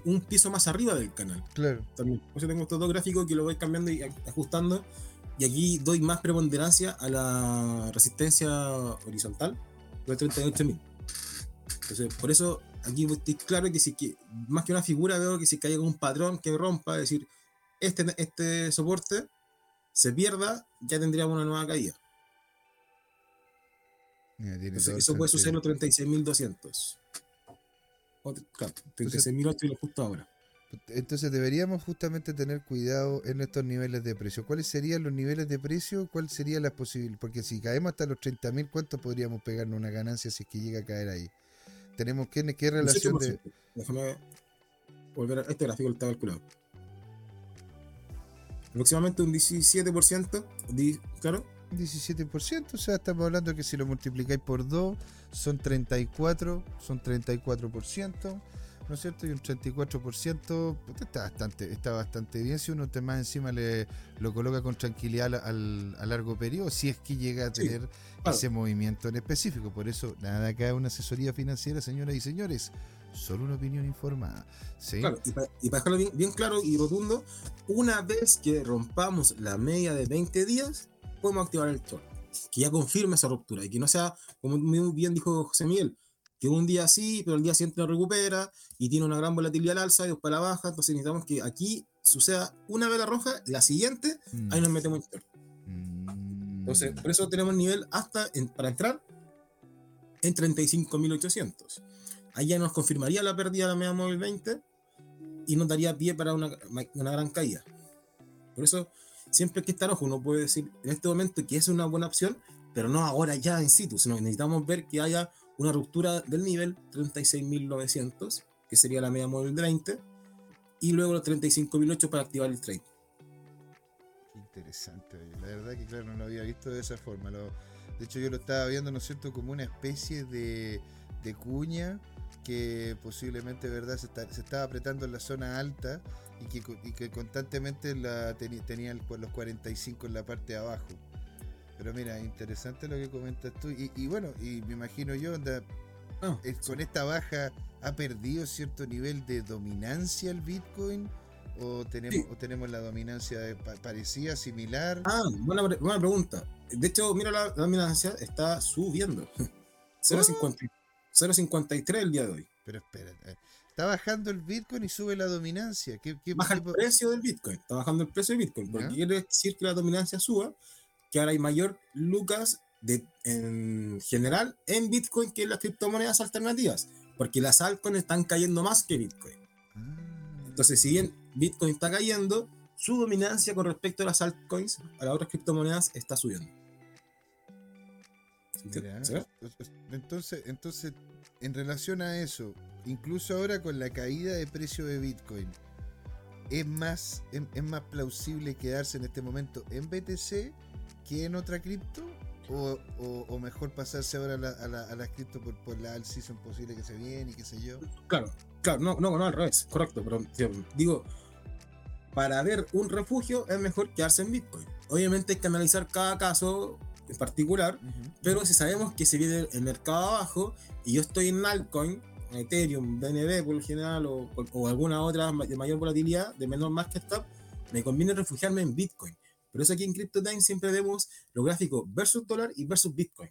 un piso más arriba del canal. Claro. También. Tengo estos dos gráficos que lo voy cambiando y ajustando. Y aquí doy más preponderancia a la resistencia horizontal de 38.000. Entonces, por eso aquí estoy claro que si que, más que una figura veo que si cae un patrón que rompa, es decir, este, este soporte se pierda, ya tendríamos una nueva caída. eso puede suceder en los 36.200 claro, 36.000 y lo justo ahora. Entonces deberíamos justamente tener cuidado en estos niveles de precio. ¿Cuáles serían los niveles de precio? ¿Cuál sería la posibilidad? Porque si caemos hasta los 30.000, ¿cuánto podríamos pegarnos una ganancia si es que llega a caer ahí? Tenemos que, ¿qué relación de... Déjame volver a este gráfico, está calculado. Aproximadamente un 17%, claro. 17%, o sea, estamos hablando que si lo multiplicáis por 2, son 34, son 34%. ¿No es cierto? Y un 34% está bastante, está bastante bien si uno te más encima le lo coloca con tranquilidad al, a largo periodo, si es que llega a tener ese movimiento en específico. Por eso, nada acá es una asesoría financiera, señoras y señores. Solo una opinión informada. Claro, y, para, dejarlo bien, claro y rotundo, una vez que rompamos la media de 20 días, podemos activar el tono. Que ya confirme esa ruptura y que no sea, como muy bien dijo José Miguel, que un día sí, pero el día siguiente lo recupera y tiene una gran volatilidad al alza y después la baja. Entonces necesitamos que aquí suceda una vela roja, la siguiente, ahí nos metemos en mm. Entonces, por eso tenemos nivel hasta para entrar en 35.800. Ahí ya nos confirmaría la pérdida de la media móvil 20 y nos daría pie para una, una gran caída. Por eso, siempre hay que estar ojo. Uno puede decir en este momento que es una buena opción, pero no ahora ya en situ, sino necesitamos ver que haya una ruptura del nivel 36.900, que sería la media móvil de 20, y luego los 35.008 para activar el trade. Interesante, la verdad que claro, no lo había visto de esa forma. de hecho, yo lo estaba viendo, ¿no es cierto?, como una especie de, cuña que posiblemente verdad se, estaba apretando en la zona alta y que, que constantemente la tenía los 45 en la parte de abajo. Pero mira, interesante lo que comentas tú. Y, bueno, y me imagino yo, onda, ah, con esta baja, ¿ha perdido cierto nivel de dominancia el Bitcoin? ¿O tenemos, o tenemos la dominancia parecida, similar? Ah, buena, buena, pregunta. De hecho, mira, la, dominancia está subiendo. 0.53 el día de hoy. Pero espera, eh, está bajando el Bitcoin y sube la dominancia. ¿Qué, Baja el precio del Bitcoin. Está bajando el precio del Bitcoin. Porque quiere decir que la dominancia suba que ahora hay mayor lucas de, en general en Bitcoin que en las criptomonedas alternativas, porque las altcoins están cayendo más que Bitcoin. Entonces, si bien Bitcoin está cayendo, su dominancia con respecto a las altcoins, a las otras criptomonedas, está subiendo. entonces, entonces, en relación a eso, incluso ahora con la caída de precio de Bitcoin, ¿es más, es más plausible quedarse en este momento en BTC que en otra cripto? O, o, mejor pasarse ahora a la, a la, a la cripto por, por la all season posible que se viene y qué sé yo? Claro, claro, no, no, no al revés, correcto, pero digo, para ver un refugio es mejor quedarse en Bitcoin. Obviamente hay que analizar cada caso en particular, pero si sabemos que se viene el mercado abajo y yo estoy en altcoin, Ethereum, BNB por lo general o, o, alguna otra de mayor volatilidad, de menor market cap, me conviene refugiarme en Bitcoin. Por eso aquí en CryptoTime siempre vemos los gráficos versus dólar y versus Bitcoin.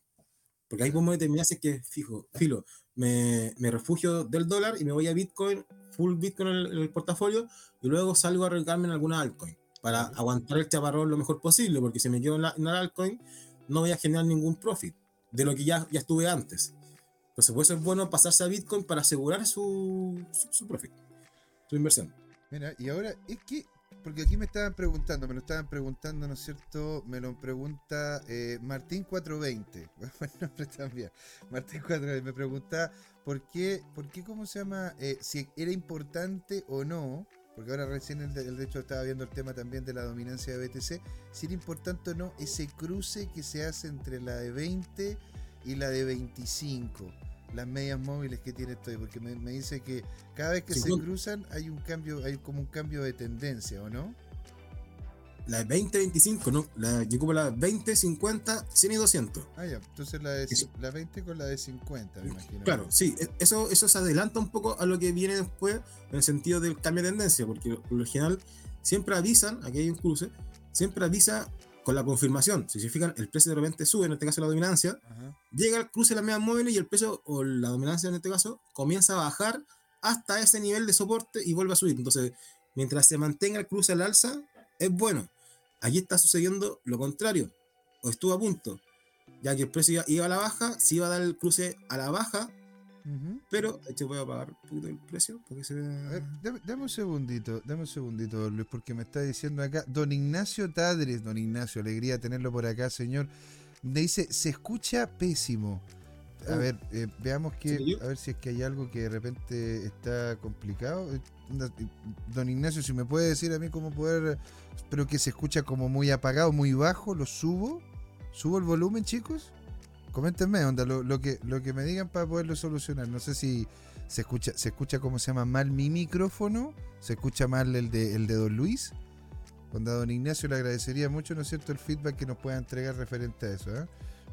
Porque ahí podemos determinar si es que, fijo, filo, me, me, refugio del dólar y me voy a Bitcoin, full Bitcoin en el, portafolio, y luego salgo a arriesgarme en alguna altcoin para aguantar el chaparrón lo mejor posible, porque si me quedo en la, en altcoin, no voy a generar ningún profit de lo que ya, ya estuve antes. Entonces, puede ser bueno pasarse a Bitcoin para asegurar su, su, su profit, su inversión. Mira, y ahora es que porque aquí me estaban preguntando, me lo estaban preguntando, ¿no es cierto? Me lo pregunta eh, Martín 420. Buen nombre también. Martín 420 me pregunta por qué, por qué, ¿cómo se llama? Eh, si era importante o no, porque ahora recién el de, hecho estaba viendo el tema también de la dominancia de BTC, si era importante o no ese cruce que se hace entre la de 20 y la de 25 las medias móviles que tiene esto, porque me, dice que cada vez que se cruzan hay un cambio, hay como un cambio de tendencia, ¿o no? La 20-25, ¿no? La, yo como la 20-50, 100 y 200. Ah, ya, entonces la, de, la 20 con la de 50, me imagino. Claro, sí, e, eso, eso se adelanta un poco a lo que viene después en el sentido del cambio de tendencia, porque por lo general siempre avisan, aquí hay un cruce, siempre avisa con la confirmación, si se fijan, el precio de repente sube, en este caso la dominancia, llega al cruce de la media móvil y el precio, o la dominancia en este caso, comienza a bajar hasta ese nivel de soporte y vuelve a subir. Entonces, mientras se mantenga el cruce al alza, es bueno. Allí está sucediendo lo contrario, o estuvo a punto, ya que el precio iba a la baja, si iba a dar el cruce a la baja, Pero te voy a pagar un poquito el precio porque se dame, un segundito, dame un segundito, Luis, porque me está diciendo acá, don Ignacio Tadres, don Ignacio, alegría tenerlo por acá, señor. Me dice, se escucha pésimo. A oh. ver, eh, veamos que, a ver si es que hay algo que de repente está complicado. Eh, don Ignacio, si me puede decir a mí cómo poder, espero que se escucha como muy apagado, muy bajo, lo subo, subo el volumen, chicos. Coméntenme, onda, lo, que, lo que me digan para poderlo solucionar. No sé si se escucha, se escucha cómo se llama mal mi micrófono, se escucha mal el de, el de Don Luis. Onda, Don Ignacio le agradecería mucho, ¿no es cierto?, el feedback que nos pueda entregar referente a eso, ¿eh?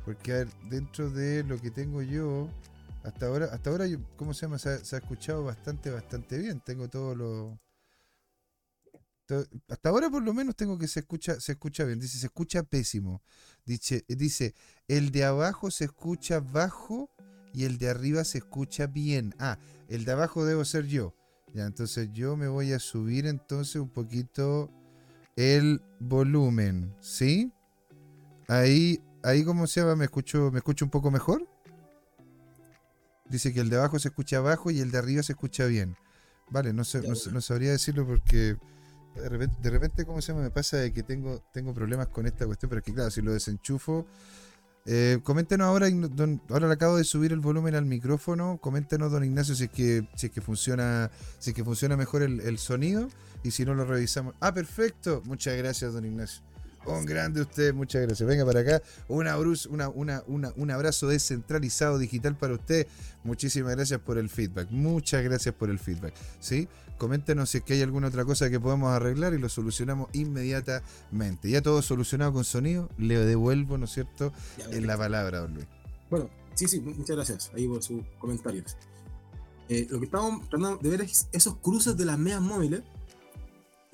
Porque a ver, dentro de lo que tengo yo, hasta ahora, hasta ahora, ¿cómo se llama? Se ha, escuchado bastante, bastante bien. Tengo todo lo. Hasta ahora por lo menos tengo que se escucha, se escucha bien. Dice, se escucha pésimo. Dice, dice, el de abajo se escucha bajo y el de arriba se escucha bien. Ah, el de abajo debo ser yo. Ya, entonces yo me voy a subir entonces un poquito el volumen, ¿sí? Ahí, ahí como se llama, me escucho, me escucho un poco mejor. Dice que el de abajo se escucha abajo y el de arriba se escucha bien. Vale, no, sé, no, sabría decirlo porque de repente, ¿cómo se llama? Me pasa de que tengo, tengo problemas con esta cuestión, pero es que claro, si lo desenchufo. Eh, coméntenos ahora, ahora le acabo de subir el volumen al micrófono. Coméntenos, don Ignacio, si es que, si es que funciona, si es que funciona mejor el, sonido. Y si no lo revisamos. Ah, perfecto. Muchas gracias, don Ignacio. Un grande usted, muchas gracias. Venga para acá. Una, una, una, un abrazo descentralizado digital para usted. Muchísimas gracias por el feedback. Muchas gracias por el feedback. ¿sí? Coméntenos si es que hay alguna otra cosa que podemos arreglar y lo solucionamos inmediatamente. Ya todo solucionado con sonido, le devuelvo, ¿no es cierto?, en la palabra, don Luis. Bueno, sí, sí, muchas gracias ahí por sus comentarios. Eh, lo que estamos tratando de ver es esos cruces de las medias móviles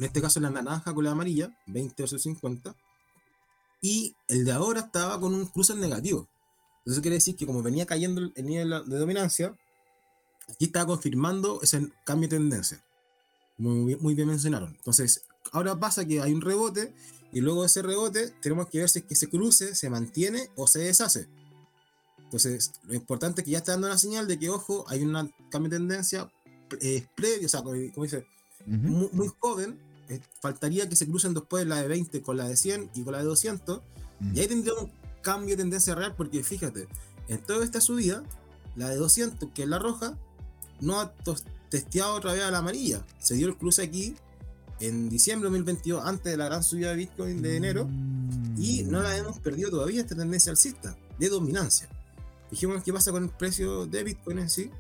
en este caso la naranja con la amarilla, 20 versus 50. Y el de ahora estaba con un cruce negativo. Eso quiere decir que como venía cayendo el nivel de dominancia, aquí estaba confirmando ese cambio de tendencia. Muy, muy bien mencionaron. Entonces, ahora pasa que hay un rebote y luego de ese rebote tenemos que ver si es que ese cruce se mantiene o se deshace. Entonces, lo importante es que ya está dando una señal de que, ojo, hay un cambio de tendencia eh, previo, o sea, como dice, muy, muy, joven, eh, faltaría que se crucen después la de 20 con la de 100 y con la de 200. Y ahí tendría un cambio de tendencia real porque fíjate, en toda esta subida, la de 200, que es la roja, no ha testeado otra vez a la amarilla. Se dio el cruce aquí en diciembre de 2022, antes de la gran subida de Bitcoin de enero, y no la hemos perdido todavía esta tendencia alcista de dominancia. Dijimos qué pasa con el precio de Bitcoin en sí,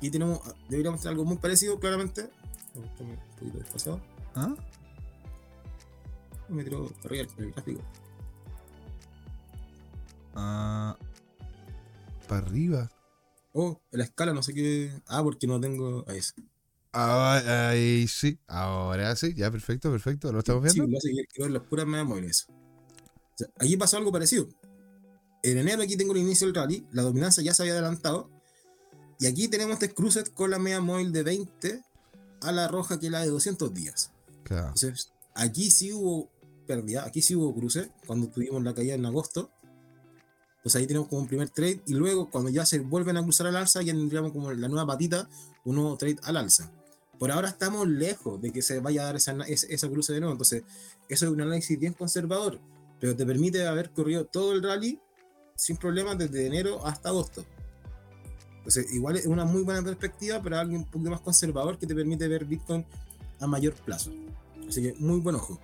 y tenemos, deberíamos tener algo muy parecido, claramente. Un poquito desfasado. ¿Ah? Me tiró arriba el gráfico. Ah. Para arriba. Oh, la escala no sé qué. Ah, porque no tengo. Ahí sí. Ah, ahí sí. Ahora sí. Ya, perfecto, perfecto. ¿Lo estamos viendo? Sí, sé, quiero ver las puras medias móviles. O sea, allí pasó algo parecido. En enero aquí tengo el inicio del rally. La dominancia ya se había adelantado. Y aquí tenemos este cruce con la media móvil de 20 a la roja que es la de 200 días. Entonces, aquí sí hubo pérdida, aquí sí hubo cruce, cuando tuvimos la caída en agosto. Pues ahí tenemos como un primer trade y luego cuando ya se vuelven a cruzar al alza ya tendríamos como la nueva patita, un nuevo trade al alza. Por ahora estamos lejos de que se vaya a dar esa, esa, cruce de nuevo, entonces eso es un análisis bien conservador, pero te permite haber corrido todo el rally sin problemas desde enero hasta agosto. Entonces igual es una muy buena perspectiva, pero algo un poquito más conservador que te permite ver Bitcoin a mayor plazo. Así que muy buen ojo.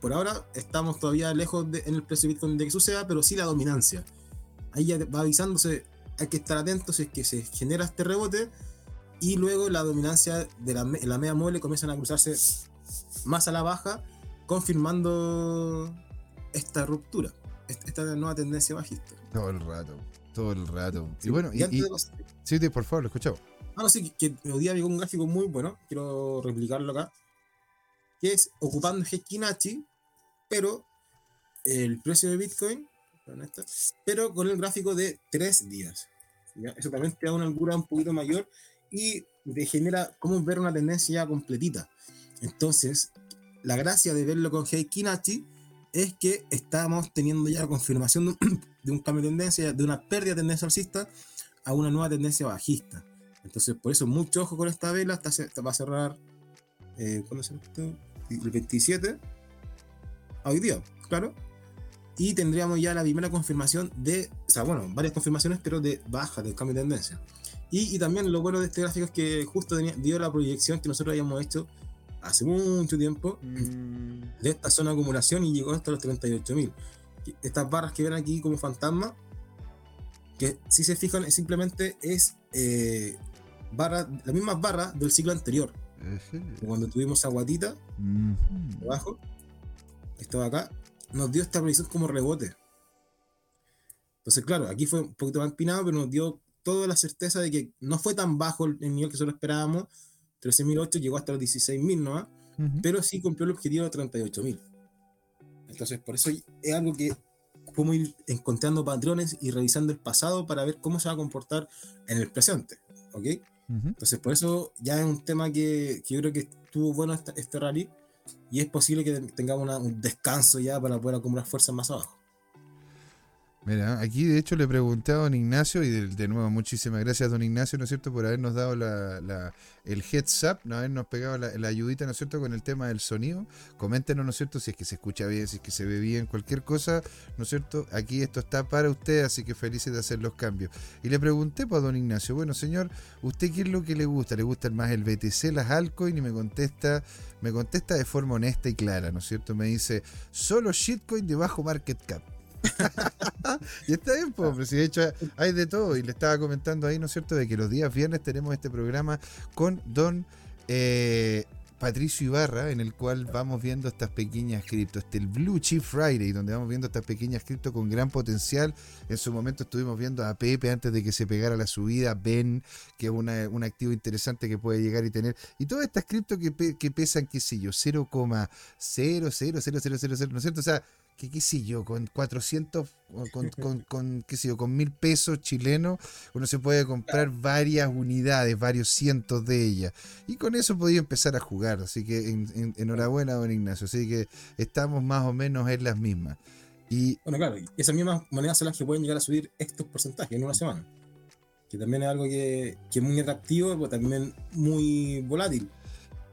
Por ahora estamos todavía lejos en el precio de Bitcoin de que suceda, pero sí la dominancia. Ahí ya va avisándose, hay que estar atentos si es que se genera este rebote y luego la dominancia de la, la media móvil comienzan a cruzarse más a la baja, confirmando esta ruptura, esta nueva tendencia bajista. Todo el rato, todo el rato. y bueno, y, sí, por favor, lo escuchamos. Ah, no, sí, que, hoy día vi un gráfico muy bueno, quiero replicarlo acá que es ocupando Hekinachi, pero el precio de Bitcoin, pero con el gráfico de tres días. Eso también te da una altura un poquito mayor y te genera como ver una tendencia completita. Entonces, la gracia de verlo con Heikinachi es que estamos teniendo ya la confirmación de un, cambio de tendencia, de una pérdida de tendencia alcista, a una nueva tendencia bajista. Entonces, por eso, mucho ojo con esta vela. Esta, va a cerrar. Eh, ¿Cuándo? El 27. Hoy día, claro. Y tendríamos ya la primera confirmación de. O sea, bueno, varias confirmaciones, pero de baja, del cambio de tendencia. Y, también lo bueno de este gráfico es que justo dio la proyección que nosotros habíamos hecho hace mucho tiempo mm. de esta zona de acumulación y llegó hasta los 38.000. Estas barras que ven aquí como fantasma, que si se fijan simplemente es eh, barra, las mismas barras del ciclo anterior. Cuando tuvimos esa guatita abajo, estaba acá, nos dio esta proyección como rebote. Entonces, claro, aquí fue un poquito más empinado, pero nos dio toda la certeza de que no fue tan bajo el nivel que solo esperábamos. 13.008 llegó hasta los 16.000, ¿no? Pero sí cumplió el objetivo de 38.000. Entonces, por eso es algo que podemos ir encontrando patrones y revisando el pasado para ver cómo se va a comportar en el presente. ¿Ok? Entonces, por eso ya es un tema que, que yo creo que estuvo bueno este, este rally y es posible que tengamos un descanso ya para poder acumular fuerzas más abajo. Mira, aquí de hecho le pregunté a don Ignacio, y de, nuevo muchísimas gracias don Ignacio, ¿no es cierto?, por habernos dado la, el heads up, ¿no? habernos pegado la, ayudita, ¿no es cierto?, con el tema del sonido. Coméntenos, ¿no es cierto?, si es que se escucha bien, si es que se ve bien, cualquier cosa, ¿no es cierto? Aquí esto está para usted, así que felices de hacer los cambios. Y le pregunté pues, a don Ignacio, bueno, señor, ¿usted qué es lo que le gusta? ¿Le gusta más el BTC, las altcoins? Y me contesta, me contesta de forma honesta y clara, ¿no es cierto? Me dice, solo shitcoin de bajo market cap. y está bien, pues, si de hecho hay de todo. Y le estaba comentando ahí, ¿no es cierto?, de que los días viernes tenemos este programa con don eh, Patricio Ibarra, en el cual vamos viendo estas pequeñas criptos. Este el Blue Chip Friday, donde vamos viendo estas pequeñas criptos con gran potencial. En su momento estuvimos viendo a Pepe antes de que se pegara la subida, Ben, que es un activo interesante que puede llegar y tener. Y todas estas criptos que, que pesan, qué sé yo, 0,00000, ¿no es cierto? O sea, que qué sé yo, con 400, con, con, con, qué sé yo, con mil pesos chilenos, uno se puede comprar varias unidades, varios cientos de ellas. Y con eso podía empezar a jugar. Así que enhorabuena, don Ignacio. Así que estamos más o menos en las mismas. Y, bueno, claro, esas mismas monedas son las que pueden llegar a subir estos porcentajes en una semana. Que también es algo que, que es muy atractivo, pero también muy volátil.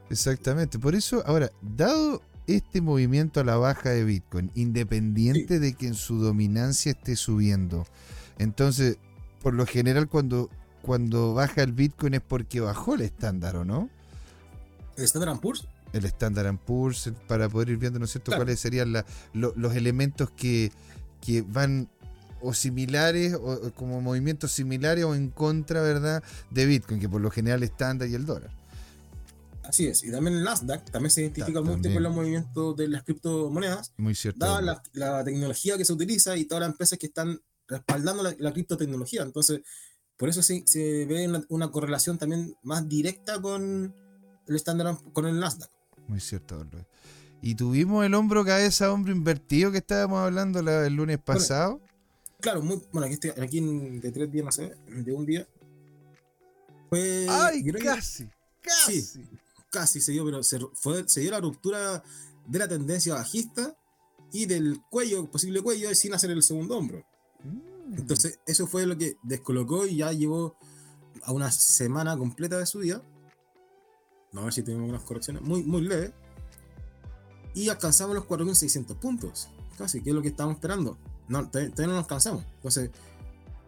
Exactamente. Por eso, ahora, dado este movimiento a la baja de Bitcoin, independiente de que en su dominancia esté subiendo. Entonces, por lo general, cuando, cuando baja el Bitcoin es porque bajó el estándar, ¿o no? ¿El Standard Poor's? El Standard Poor's, para poder ir viendo, ¿no es cierto?, cuáles serían los elementos que, que van o similares, o como movimientos similares o en contra, ¿verdad?, de Bitcoin, que por lo general estándar y el dólar. Así es, y también el Nasdaq también se identifica mucho con los movimientos de las criptomonedas. Muy cierto. Dada la, tecnología que se utiliza y todas las empresas que están respaldando la, criptotecnología. Entonces, por eso se, se ve una, correlación también más directa con el estándar, con el Nasdaq. Muy cierto, Y tuvimos el hombro cabeza hombro invertido que estábamos hablando el lunes pasado. claro, muy, bueno, aquí, estoy, aquí en, de tres días, no sé, de un día. Fue, ¡Ay, casi! casi casi se dio, pero se, fue, se dio la ruptura de la tendencia bajista y del cuello, posible cuello, sin hacer el segundo hombro. Mm. Entonces, eso fue lo que descolocó y ya llevó a una semana completa de su día. Vamos a ver si tenemos unas correcciones muy, muy leves. Y alcanzamos los 4.600 puntos. Casi, que es lo que estábamos esperando. No, todavía no nos alcanzamos. Entonces,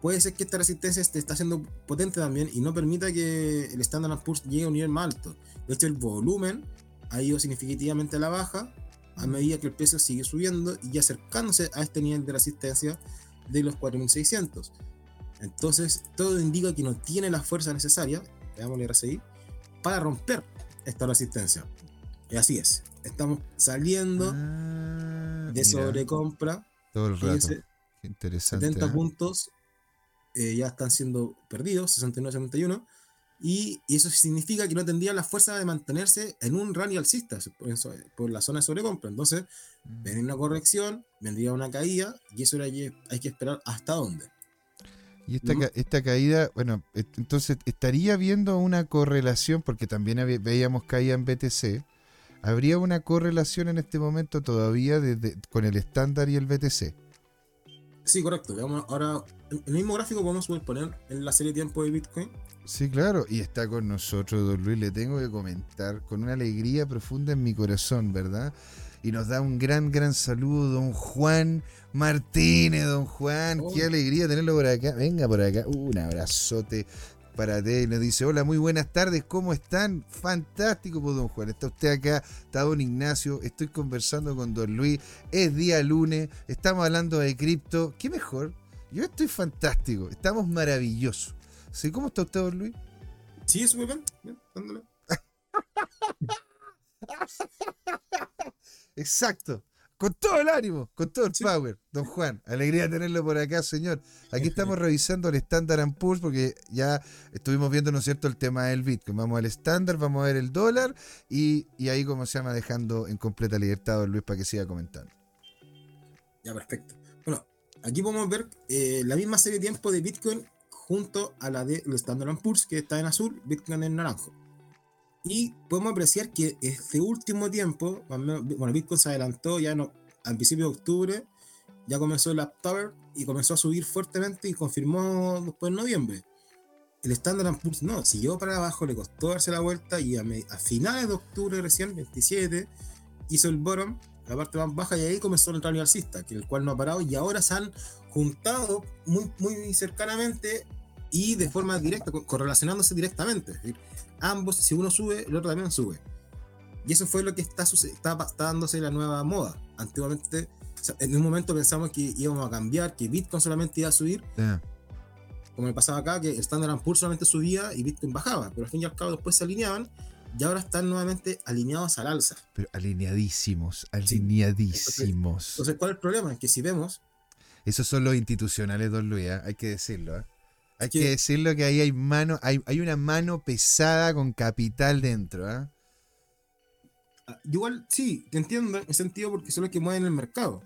puede ser que esta resistencia esté está siendo potente también y no permita que el Standard Poor's llegue a un nivel más alto. De hecho, el volumen ha ido significativamente a la baja a medida que el precio sigue subiendo y acercándose a este nivel de resistencia de los 4600. Entonces, todo indica que no tiene la fuerza necesaria, veamos el RSI, para romper esta resistencia. Y así es. Estamos saliendo ah, de sobrecompra. Todo el rato. interesante. 70 ¿eh? puntos eh, ya están siendo perdidos, 69-71 y, eso significa que no tendría la fuerza de mantenerse en un rally alcista por, la zona de sobrecompra. Entonces, mm. vendría una corrección, vendría una caída, y eso hay, hay que esperar hasta dónde. Y esta, esta caída, bueno, entonces estaría viendo una correlación, porque también veíamos caída en BTC. ¿Habría una correlación en este momento todavía con el estándar y el BTC? Sí, correcto. Veamos ahora el mismo gráfico podemos poner en la serie tiempo de Bitcoin. Sí, claro, y está con nosotros, don Luis, le tengo que comentar con una alegría profunda en mi corazón, ¿verdad? Y nos da un gran, gran saludo, don Juan Martínez, don Juan, qué alegría tenerlo por acá. Venga por acá, un abrazote para ti. Nos dice, hola, muy buenas tardes, ¿cómo están? Fantástico, pues, don Juan. Está usted acá, está don Ignacio, estoy conversando con don Luis, es día lunes, estamos hablando de cripto. ¿Qué mejor? Yo estoy fantástico, estamos maravillosos. ¿Sí? ¿Cómo está usted, don Luis? Sí, súper bien, bien, dándole. Exacto. Con todo el ánimo, con todo el power, don Juan. Alegría tenerlo por acá, señor. Aquí estamos revisando el Standard Poor's porque ya estuvimos viendo, ¿no es cierto?, el tema del Bitcoin. Vamos al estándar, vamos a ver el dólar y, ahí, como se llama, dejando en completa libertad a don Luis para que siga comentando. Ya, perfecto. Bueno, aquí podemos ver eh, la misma serie de tiempo de Bitcoin junto a la del Standard Poor's que está en azul, Bitcoin en naranjo. Y podemos apreciar que este último tiempo, bueno, Bitcoin se adelantó ya no, al principio de octubre, ya comenzó el October y comenzó a subir fuertemente y confirmó después en noviembre. El Standard Poor's no, siguió para abajo, le costó darse la vuelta y a, a, finales de octubre recién, 27, hizo el bottom, la parte más baja y ahí comenzó el rally alcista, que el cual no ha parado y ahora se han juntado muy, muy cercanamente y de forma directa, correlacionándose directamente ambos, si uno sube, el otro también sube. Y eso fue lo que está, está, está dándose la nueva moda. Antiguamente, en un momento pensamos que íbamos a cambiar, que Bitcoin solamente iba a subir. Como me pasaba acá, que el Standard Poor's solamente subía y Bitcoin bajaba. Pero al fin y al cabo después se alineaban y ahora están nuevamente alineados al alza. Pero alineadísimos, alineadísimos. Entonces, ¿cuál es el problema? Que si vemos... Esos son los institucionales, don Luis, ¿eh? hay que decirlo. ¿eh? Hay que, decirlo que ahí hay mano, hay, hay, una mano pesada con capital dentro, ¿eh? Igual, sí, te entiendo en sentido porque son los que mueven el mercado.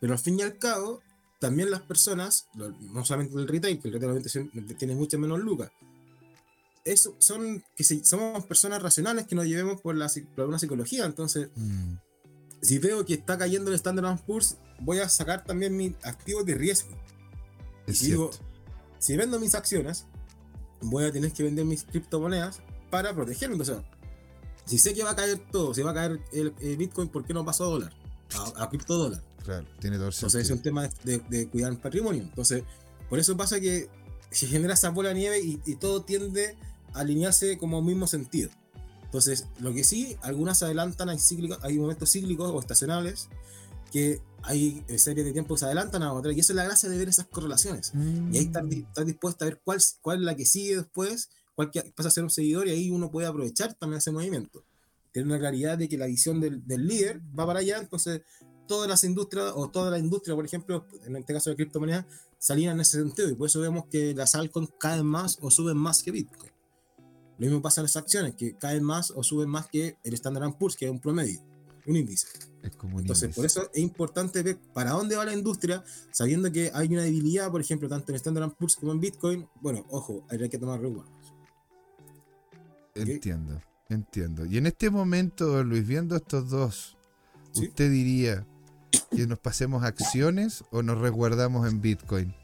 Pero al fin y al cabo, también las personas, no solamente el retail, que el retail tiene mucho menos lucas, eso son que somos personas racionales que nos llevemos por, la, por una psicología. Entonces, mm. si veo que está cayendo el Standard Poor's, voy a sacar también mis activos de riesgo. Es y digo, si vendo mis acciones, voy a tener que vender mis criptomonedas para protegerme. Entonces, si sé que va a caer todo, si va a caer el, Bitcoin, ¿por qué no paso a dólar? A, a criptodólar. Claro, tiene todo Entonces es un tema de, cuidar el patrimonio. Entonces, por eso pasa que se genera esa bola de nieve y, todo tiende a alinearse como mismo sentido. Entonces, lo que sí, algunas se adelantan, hay, cíclicos, hay momentos cíclicos o estacionales que hay series de tiempo que se adelantan a otra, y eso es la gracia de ver esas correlaciones. Y ahí estás, mm. dispuesta a ver cuál, cuál es la que sigue después, cuál pasa a ser un seguidor, y ahí uno puede aprovechar también ese movimiento. Tiene una claridad de que la visión del, del líder va para allá, entonces todas las industrias, o toda la industria, por ejemplo, en este caso de criptomonedas, salían en ese sentido, y por eso vemos que las altcoins caen más o suben más que Bitcoin. Lo mismo pasa en las acciones, que caen más o suben más que el Standard Poor's, que es un promedio, un índice. Entonces, por eso es importante ver para dónde va la industria, sabiendo que hay una debilidad, por ejemplo, tanto en Standard Poor's como en Bitcoin. Bueno, ojo, hay que tomar resguardos. Entiendo, entiendo. Y en este momento, Luis, viendo estos dos, ¿usted diría que nos pasemos acciones o nos resguardamos en Bitcoin?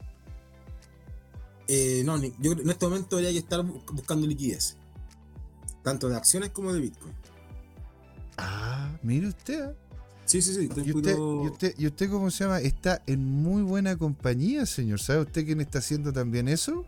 Eh, no, yo en este momento hay que estar buscando liquidez, tanto de acciones como de Bitcoin. Ah, mire usted. Sí, sí, sí. ¿Y usted, ¿Y usted, ¿Y usted cómo se llama? Está en muy buena compañía, señor. ¿Sabe usted quién está haciendo también eso?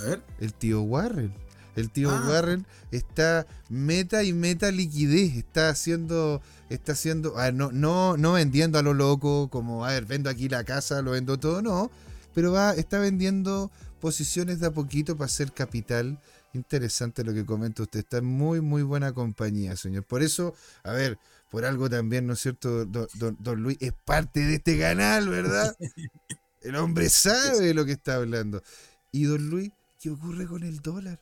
A ver. El tío Warren. El tío ah. Warren está meta y meta liquidez. Está haciendo, está haciendo, no, no, no vendiendo a lo loco, como, a ver, vendo aquí la casa, lo vendo todo, no. Pero va, está vendiendo posiciones de a poquito para hacer capital. Interesante lo que comenta usted. Está en muy, muy buena compañía, señor. Por eso, a ver, por algo también, ¿no es cierto? Don, Luis es parte de este canal, ¿verdad? El hombre sabe lo que está hablando. Y don Luis, ¿qué ocurre con el dólar?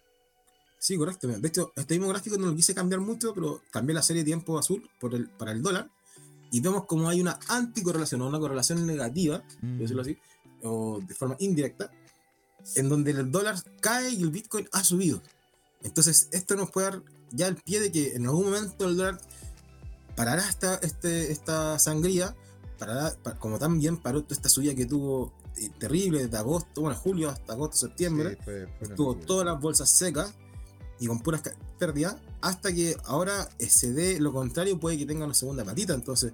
Sí, correcto. De hecho, este mismo gráfico no lo quise cambiar mucho, pero cambié la serie tiempo azul por el, para el dólar. Y vemos como hay una anticorrelación o una correlación negativa, por decirlo así, o de forma indirecta, en donde el dólar cae y el Bitcoin ha subido. Entonces, esto nos puede dar ya el pie de que en algún momento el dólar parará esta, este, esta sangría, parará, como también paró esta subida que tuvo terrible desde agosto, bueno, julio hasta agosto, septiembre. estuvo todas las bolsas secas y con puras pérdidas, hasta que ahora se dé lo contrario, puede que tenga una segunda patita. Entonces,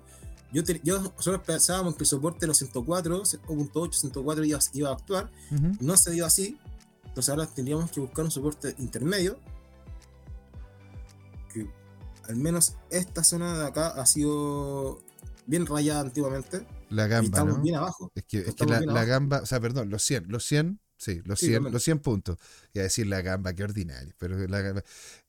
yo, yo nosotros pensábamos que el soporte de los 104, 0.8, 104 iba, iba, a actuar, no se dio así. Entonces, ahora tendríamos que buscar un soporte intermedio. Al menos esta zona de acá ha sido bien rayada antiguamente. La gamba. estamos bien abajo. Es que, es que la, la, gamba, o sea, perdón, los 100, los 100 Sí, los, 100, los 100 puntos. Y a decir la gamba, qué ordinario. Pero la gamba.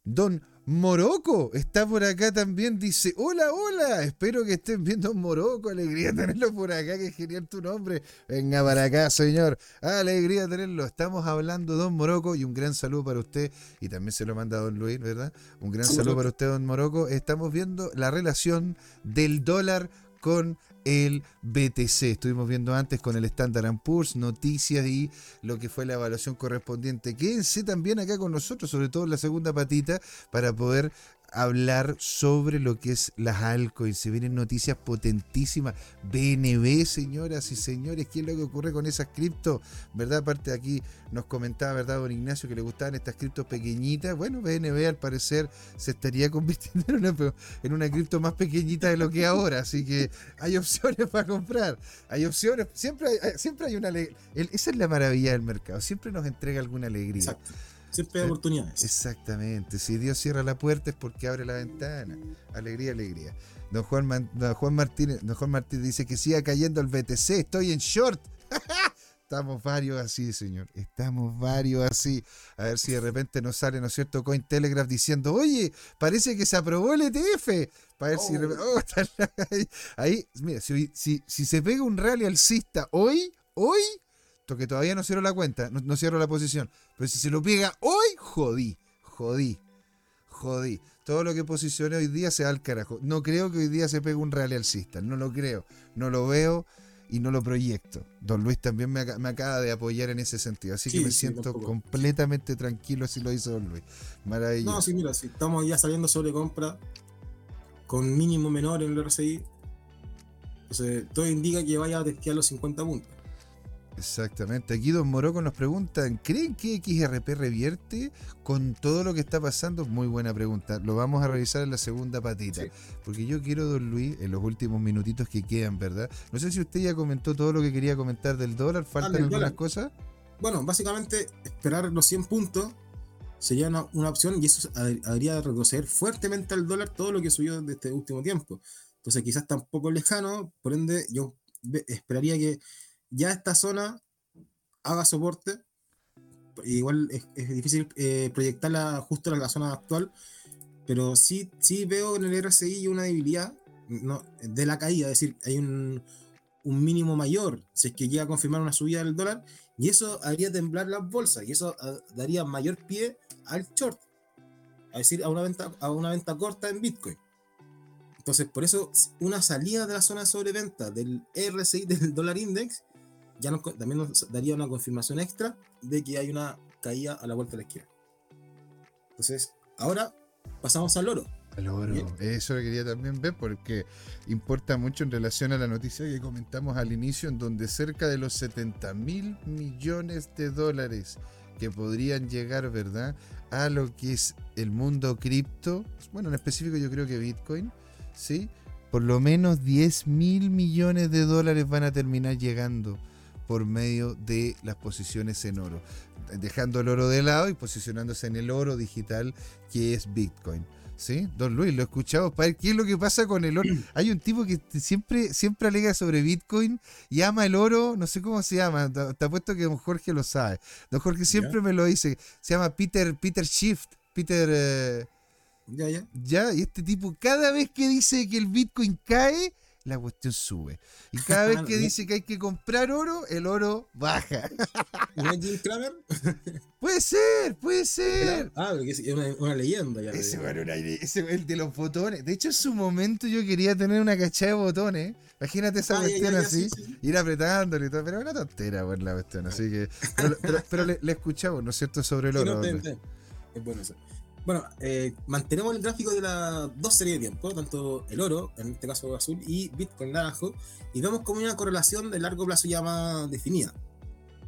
Don Moroco está por acá también. Dice: Hola, hola. Espero que estén viendo Moroco. Alegría tenerlo por acá. Qué genial tu nombre. Venga para acá, señor. Alegría tenerlo. Estamos hablando, Don Moroco. Y un gran saludo para usted. Y también se lo manda Don Luis, ¿verdad? Un gran saludo para usted, Don Moroco. Estamos viendo la relación del dólar con el BTC. Estuvimos viendo antes con el Standard Poor's, noticias y lo que fue la evaluación correspondiente. Quédense también acá con nosotros, sobre todo en la segunda patita, para poder hablar sobre lo que es las altcoins. Se vienen noticias potentísimas. BNB, señoras y señores, ¿qué es lo que ocurre con esas criptos? ¿Verdad? Aparte de aquí nos comentaba, ¿verdad, don Ignacio, que le gustaban estas criptos pequeñitas? Bueno, BNB al parecer se estaría convirtiendo en una, en una cripto más pequeñita de lo que ahora. Así que hay opciones para comprar. Hay opciones. Siempre hay, siempre hay una... Esa es la maravilla del mercado. Siempre nos entrega alguna alegría. Exacto. Siempre hay eh, oportunidades. Exactamente. Si Dios cierra la puerta es porque abre la ventana. Alegría, alegría. Don Juan, Juan Martínez, don Juan Martínez dice que siga cayendo el BTC. Estoy en short. Estamos varios así, señor. Estamos varios así. A ver si de repente nos sale, ¿no es cierto? Cointelegraph diciendo, oye, parece que se aprobó el ETF. Para ver si. Oh. Oh, ahí, mira, si, si, si, se pega un rally alcista hoy, hoy, que todavía no cierro la cuenta, no, cierro la posición. Pero si se lo pega hoy, jodí, jodí, jodí. Todo lo que posicione hoy día se da al carajo. No creo que hoy día se pegue un real alcista, no lo creo, no lo veo y no lo proyecto. Don Luis también me, acaba de apoyar en ese sentido, así que me siento completamente tranquilo si lo hizo Don Luis. Maravilloso. No, sí, mira, si estamos ya saliendo sobre compra con mínimo menor en el RSI, entonces todo indica que vaya a testear los 50 puntos. Exactamente. Aquí Don Moroco nos preguntan, ¿creen que XRP revierte con todo lo que está pasando? Muy buena pregunta. Lo vamos a revisar en la segunda patita. Porque yo quiero, Don Luis, en los últimos minutitos que quedan, ¿verdad? No sé si usted ya comentó todo lo que quería comentar del dólar. Ah, ¿Faltan algunas cosas? Bueno, básicamente esperar los 100 puntos sería una, opción y eso habría retroceder fuertemente al dólar todo lo que subió de este último tiempo. Entonces quizás está un poco lejano, por ende yo esperaría que ya esta zona haga soporte. Igual es, difícil eh, proyectarla justo en la zona actual, pero sí, sí veo en el RSI una debilidad no, de la caída, es decir, hay un, un mínimo mayor si es que llega a confirmar una subida del dólar, y eso haría temblar las bolsas, y eso ah, daría mayor pie al short, es decir, a una venta, a una venta corta en Bitcoin. Entonces, por eso, una salida de la zona de sobreventa del RSI del dólar index ya también nos daría una confirmación extra de que hay una caída a la vuelta de la izquierda. Entonces, ahora pasamos al oro. Al oro, eso lo quería también ver porque importa mucho en relación a la noticia que comentamos al inicio, en donde cerca de los 70 mil millones de dólares que podrían llegar, ¿verdad?, a lo que es el mundo cripto, bueno, en específico yo creo que Bitcoin, ¿sí? Por lo menos 10 mil millones de dólares van a terminar llegando por medio de las posiciones en oro, dejando el oro de lado y posicionándose en el oro digital que es Bitcoin. ¿Sí? Don Luis, lo escuchamos para ver qué es lo que pasa con el oro. Hay un tipo que siempre, siempre alega sobre Bitcoin y ama el oro, no sé cómo se llama, te apuesto que don Jorge lo sabe. Don Jorge siempre me lo dice, se llama Peter, Peter Shift, Peter... Eh, ya, ya. Ya, y este tipo cada vez que dice que el Bitcoin cae, la cuestión sube. Y cada vez que dice que hay que comprar oro, el oro baja. ¿No es Jim Cramer? puede ser, puede ser. Ah, porque es una, leyenda ya. Ese, bueno, ese, el de los botones. De hecho, en su momento yo quería tener una cachada de botones. Imagínate esa ah, cuestión así, ir apretándole y todo. Pero una tontera, bueno, la cuestión. Así que. Pero, le, escuchamos, ¿no es cierto?, sobre el oro. es bueno eso. Bueno, eh, mantenemos el gráfico de las dos series de tiempo, tanto el oro, en este caso azul, y Bitcoin naranjo, y vemos como una correlación de largo plazo ya más definida.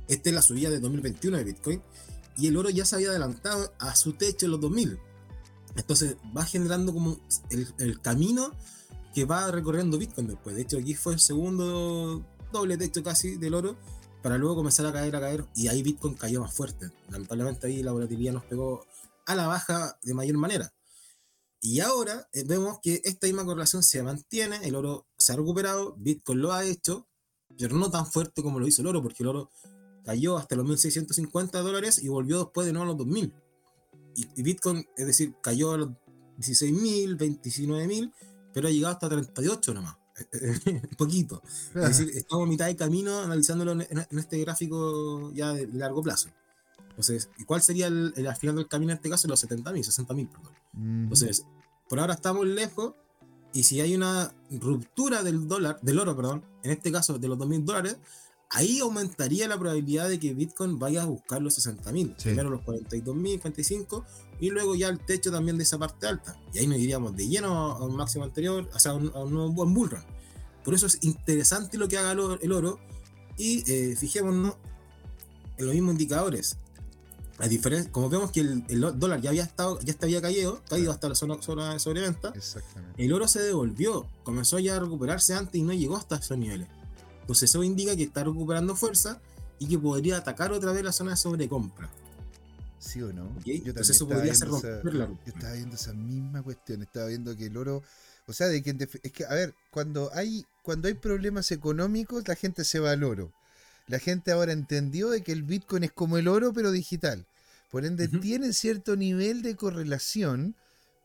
Esta es la subida de 2021 de Bitcoin, y el oro ya se había adelantado a su techo en los 2000. Entonces va generando como el, el camino que va recorriendo Bitcoin después. De hecho, aquí fue el segundo doble techo casi del oro, para luego comenzar a caer, a caer, y ahí Bitcoin cayó más fuerte. Lamentablemente ahí la volatilidad nos pegó a la baja de mayor manera. Y ahora eh, vemos que esta misma correlación se mantiene, el oro se ha recuperado, Bitcoin lo ha hecho, pero no tan fuerte como lo hizo el oro, porque el oro cayó hasta los 1.650 dólares y volvió después de nuevo a los 2.000. Y, Bitcoin, es decir, cayó a los 16.000, 29.000, pero ha llegado hasta 38 nomás. Un poquito. Es decir, estamos a mitad de camino analizándolo en, este gráfico ya de largo plazo. Entonces, ¿cuál sería el, al final del camino en este caso? Los 70 mil, 60 mil, perdón. Entonces, por ahora estamos lejos y si hay una ruptura del dólar, del oro, perdón, en este caso de los 2 mil dólares, ahí aumentaría la probabilidad de que Bitcoin vaya a buscar los 60 mil. Primero los 42 mil, 45 y luego ya el techo también de esa parte alta. Y ahí nos iríamos de lleno a un máximo anterior, o sea, a un, buen bull run. Por eso es interesante lo que haga el oro y eh, fijémonos en los mismos indicadores diferencia, como vemos que el, dólar ya había estado, ya había caído, caído hasta la zona, zona de sobreventa, el oro se devolvió, comenzó ya a recuperarse antes y no llegó hasta esos niveles. Entonces eso indica que está recuperando fuerza y que podría atacar otra vez la zona de sobrecompra. ¿Sí o no? Yo Entonces eso podría ser romper la Yo estaba viendo esa misma cuestión, estaba viendo que el oro, o sea, de que es que a ver, cuando hay cuando hay problemas económicos, la gente se va al oro. La gente ahora entendió de que el Bitcoin es como el oro, pero digital. Por ende, tienen cierto nivel de correlación,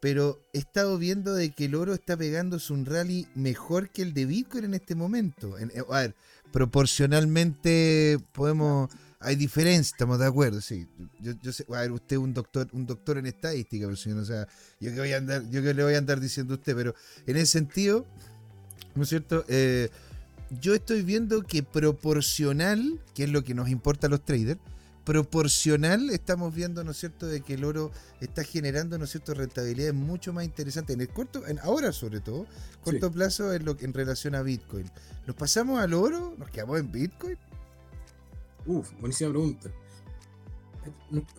pero he estado viendo de que el oro está pegándose un rally mejor que el de Bitcoin en este momento. Eh, a ver, proporcionalmente podemos... Hay diferencia, estamos de acuerdo, sí. Yo, sé, a ver, usted es un doctor, un doctor en estadística, pero señor, o sea, yo que voy a andar, yo que le voy a andar diciendo a usted, pero en ese sentido, ¿no es cierto? Eh, yo estoy viendo que proporcional, que es lo que nos importa a los traders, proporcional estamos viendo, ¿no es cierto?, de que el oro está generando, ¿no es cierto?, rentabilidades mucho más interesantes en el corto, en ahora sobre todo, corto plazo en, lo, en relación a Bitcoin. ¿Nos pasamos al oro? ¿Nos quedamos en Bitcoin? Uf, buenísima pregunta.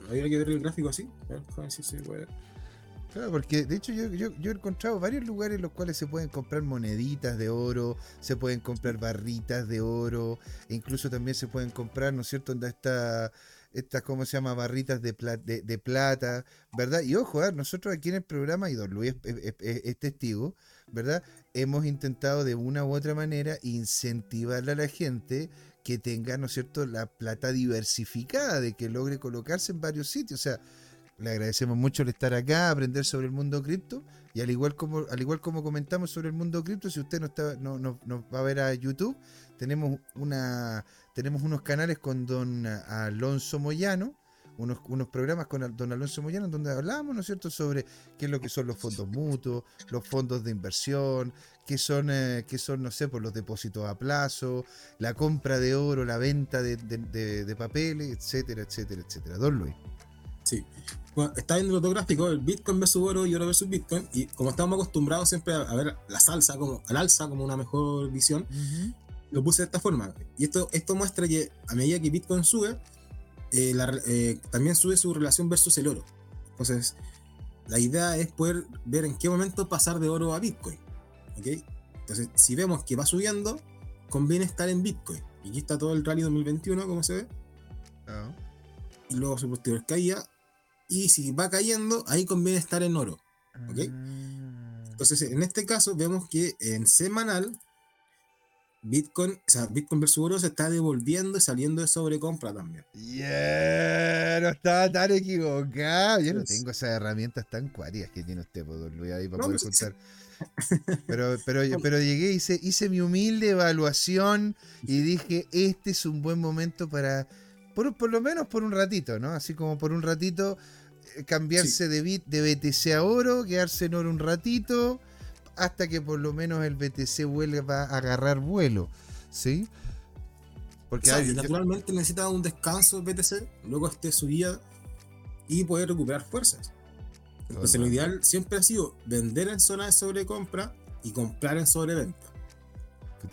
Habría que ver el gráfico así. A ver si se puede. Claro, porque de hecho yo, he encontrado varios lugares en los cuales se pueden comprar moneditas de oro, se pueden comprar barritas de oro, e incluso también se pueden comprar, ¿no es cierto?, donde está estas, ¿cómo se llama?, barritas de, de, plata, ¿verdad? Y ojo, ¿eh? nosotros aquí en el programa, y Don Luis es, testigo, ¿verdad? Hemos intentado de una u otra manera incentivar a la gente que tenga, ¿no es cierto?, la plata diversificada, de que logre colocarse en varios sitios, o sea, le agradecemos mucho el estar acá, aprender sobre el mundo cripto. Y al igual como, al igual como comentamos sobre el mundo cripto, si usted no, está, no, no, va a ver a YouTube, tenemos, una, tenemos unos canales con don Alonso Moyano, unos, unos programas con don Alonso Moyano, donde hablamos, ¿no es cierto?, sobre qué es lo que son los fondos mutuos, los fondos de inversión, qué son, eh, son no sé, por los depósitos a plazo, la compra de oro, la venta de, de, de papeles, etcétera, etcétera, etcétera. Don Luis. Sí. Bueno, está viendo el otro gráfico, el Bitcoin versus oro y oro versus Bitcoin, y como estamos acostumbrados siempre a, ver la salsa como al alza como una mejor visión, lo puse de esta forma. Y esto, esto muestra que a medida que Bitcoin sube, eh, eh, también sube su relación versus el oro. Entonces, la idea es poder ver en qué momento pasar de oro a Bitcoin. ¿ok? Entonces, si vemos que va subiendo, conviene estar en Bitcoin. Y aquí está todo el rally 2021, como se ve. Ah. Y luego su posterior caía y si va cayendo, ahí conviene estar en oro. ¿Ok? Ah. Entonces, en este caso, vemos que en semanal, Bitcoin, o sea, Bitcoin versus oro se está devolviendo y saliendo de sobrecompra también. Yeah, no estaba tan equivocado. Yo no tengo esas herramientas tan cuáticas que tiene usted, pues, Luis, ahí para poder pues, contar. Pero, pero, pero llegué, hice, hice mi humilde evaluación y dije, este es un buen momento para por, por lo menos por un ratito, ¿no? Así como por un ratito eh, cambiarse de, bit, de BTC a oro, quedarse en oro un ratito, hasta que por lo menos el BTC vuelva a agarrar vuelo, ¿sí? Porque naturalmente necesita un descanso el BTC, luego esté subida y poder recuperar fuerzas. Entonces lo ideal siempre ha sido vender en zona de sobrecompra y comprar en sobreventa.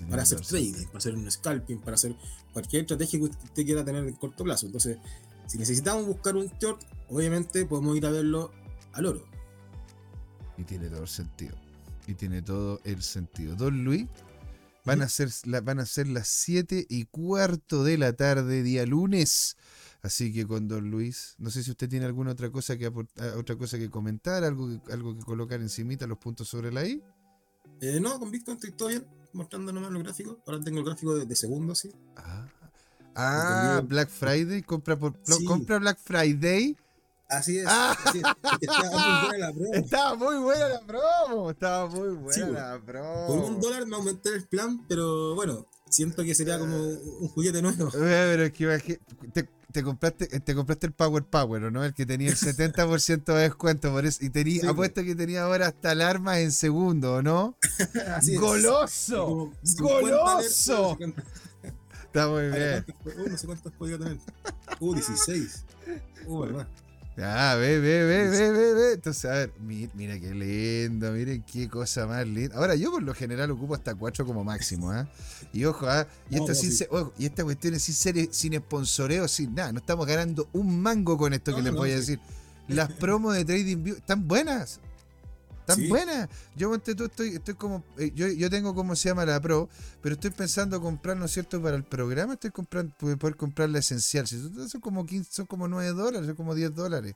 Para hacer trading, para hacer un scalping, para hacer cualquier estrategia que usted quiera tener en corto plazo. Entonces, si necesitamos buscar un short, obviamente podemos ir a verlo al oro. Y tiene todo el sentido. Y tiene todo el sentido. Don Luis, van, a, ser, van a ser las 7 y cuarto de la tarde, día lunes. Así que con Don Luis, no sé si usted tiene alguna otra cosa que aportar, otra cosa que comentar, algo que, algo que colocar encimita los puntos sobre la I. Eh, no, con Víctor estoy todo bien, mostrando nomás los gráficos. Ahora tengo el gráfico de, segundo, sí. Ah, ah Black Friday, compra por compra Black Friday. Así es. Ah. Estaba muy buena la promo. Estaba muy buena la promo. Estaba muy buena la promo. Por un dólar me aumenté el plan, pero bueno, siento que sería como un juguete nuevo. Pero es que te, te compraste, te compraste el Power Power, ¿no? El que tenía el 70% de descuento por eso. Y tenía, apuesto que tenía ahora hasta alarmas en segundo, ¿no? ¡Goloso! ¡Goloso! Está muy bien. no sé cuántos podía tener. Uh, 16. Uh, verdad. Ah, ve, ve, ve, ve, ve, ve. Entonces, a ver, mira, qué lindo, miren qué cosa más linda. Ahora, yo por lo general ocupo hasta 4 como máximo, ¿ah? Y ojo, ¿ah? Y, esto sin y esta cuestión es sin ser, sin sponsoreo, sin nada. No estamos ganando un mango con esto que les voy a decir. Las promos de Trading View están buenas tan buena. Yo estoy, estoy como, eh, yo, yo tengo como se llama la Pro, pero estoy pensando comprar, ¿no es cierto? Para el programa estoy comprando, poder comprar la esencial. Si son como 15, son como 9 dólares, son como 10 dólares.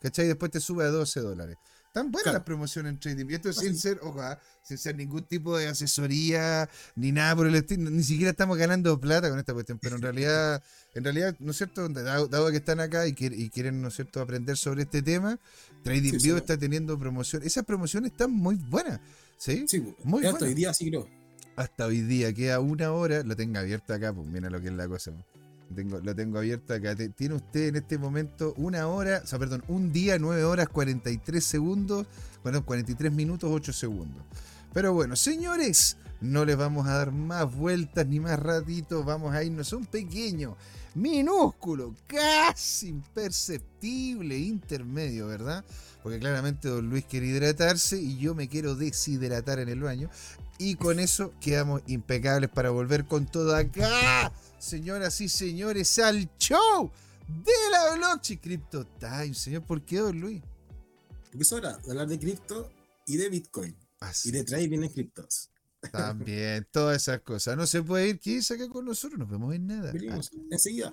¿Cachai? Y después te sube a 12 dólares. Tan buenas las promociones en trading. Y esto es sin ser, ojalá, sin ser ningún tipo de asesoría, ni nada por el estilo. Ni siquiera estamos ganando plata con esta cuestión. Pero en realidad, en realidad, ¿no es cierto? Dado, que están acá y, quieren, ¿no es cierto?, aprender sobre este tema, TradingView está teniendo promoción. Esas promociones están muy buenas. Sí, sí muy Hasta hoy día sí creo. Hasta hoy día, queda una hora, lo tenga abierta acá, pues mira lo que es la cosa. Tengo, lo tengo abierto acá. Tiene usted en este momento una hora, o sea, perdón, un día, 9 horas, 43 segundos, bueno, 43 minutos, 8 segundos. Pero bueno, señores, no les vamos a dar más vueltas ni más ratitos, vamos a irnos a un pequeño, minúsculo, casi imperceptible intermedio, ¿verdad? Porque claramente don Luis quiere hidratarse y yo me quiero deshidratar en el baño. Y con eso quedamos impecables para volver con todo acá señoras y señores, al show de la blockchain Crypto Time. Señor, ¿por qué, don Luis? Porque es hora de hablar de cripto y de Bitcoin. Y de trading en criptos. También, todas esas cosas. No se puede ir, ¿quién acá con nosotros? Nos vemos en nada. Venimos enseguida.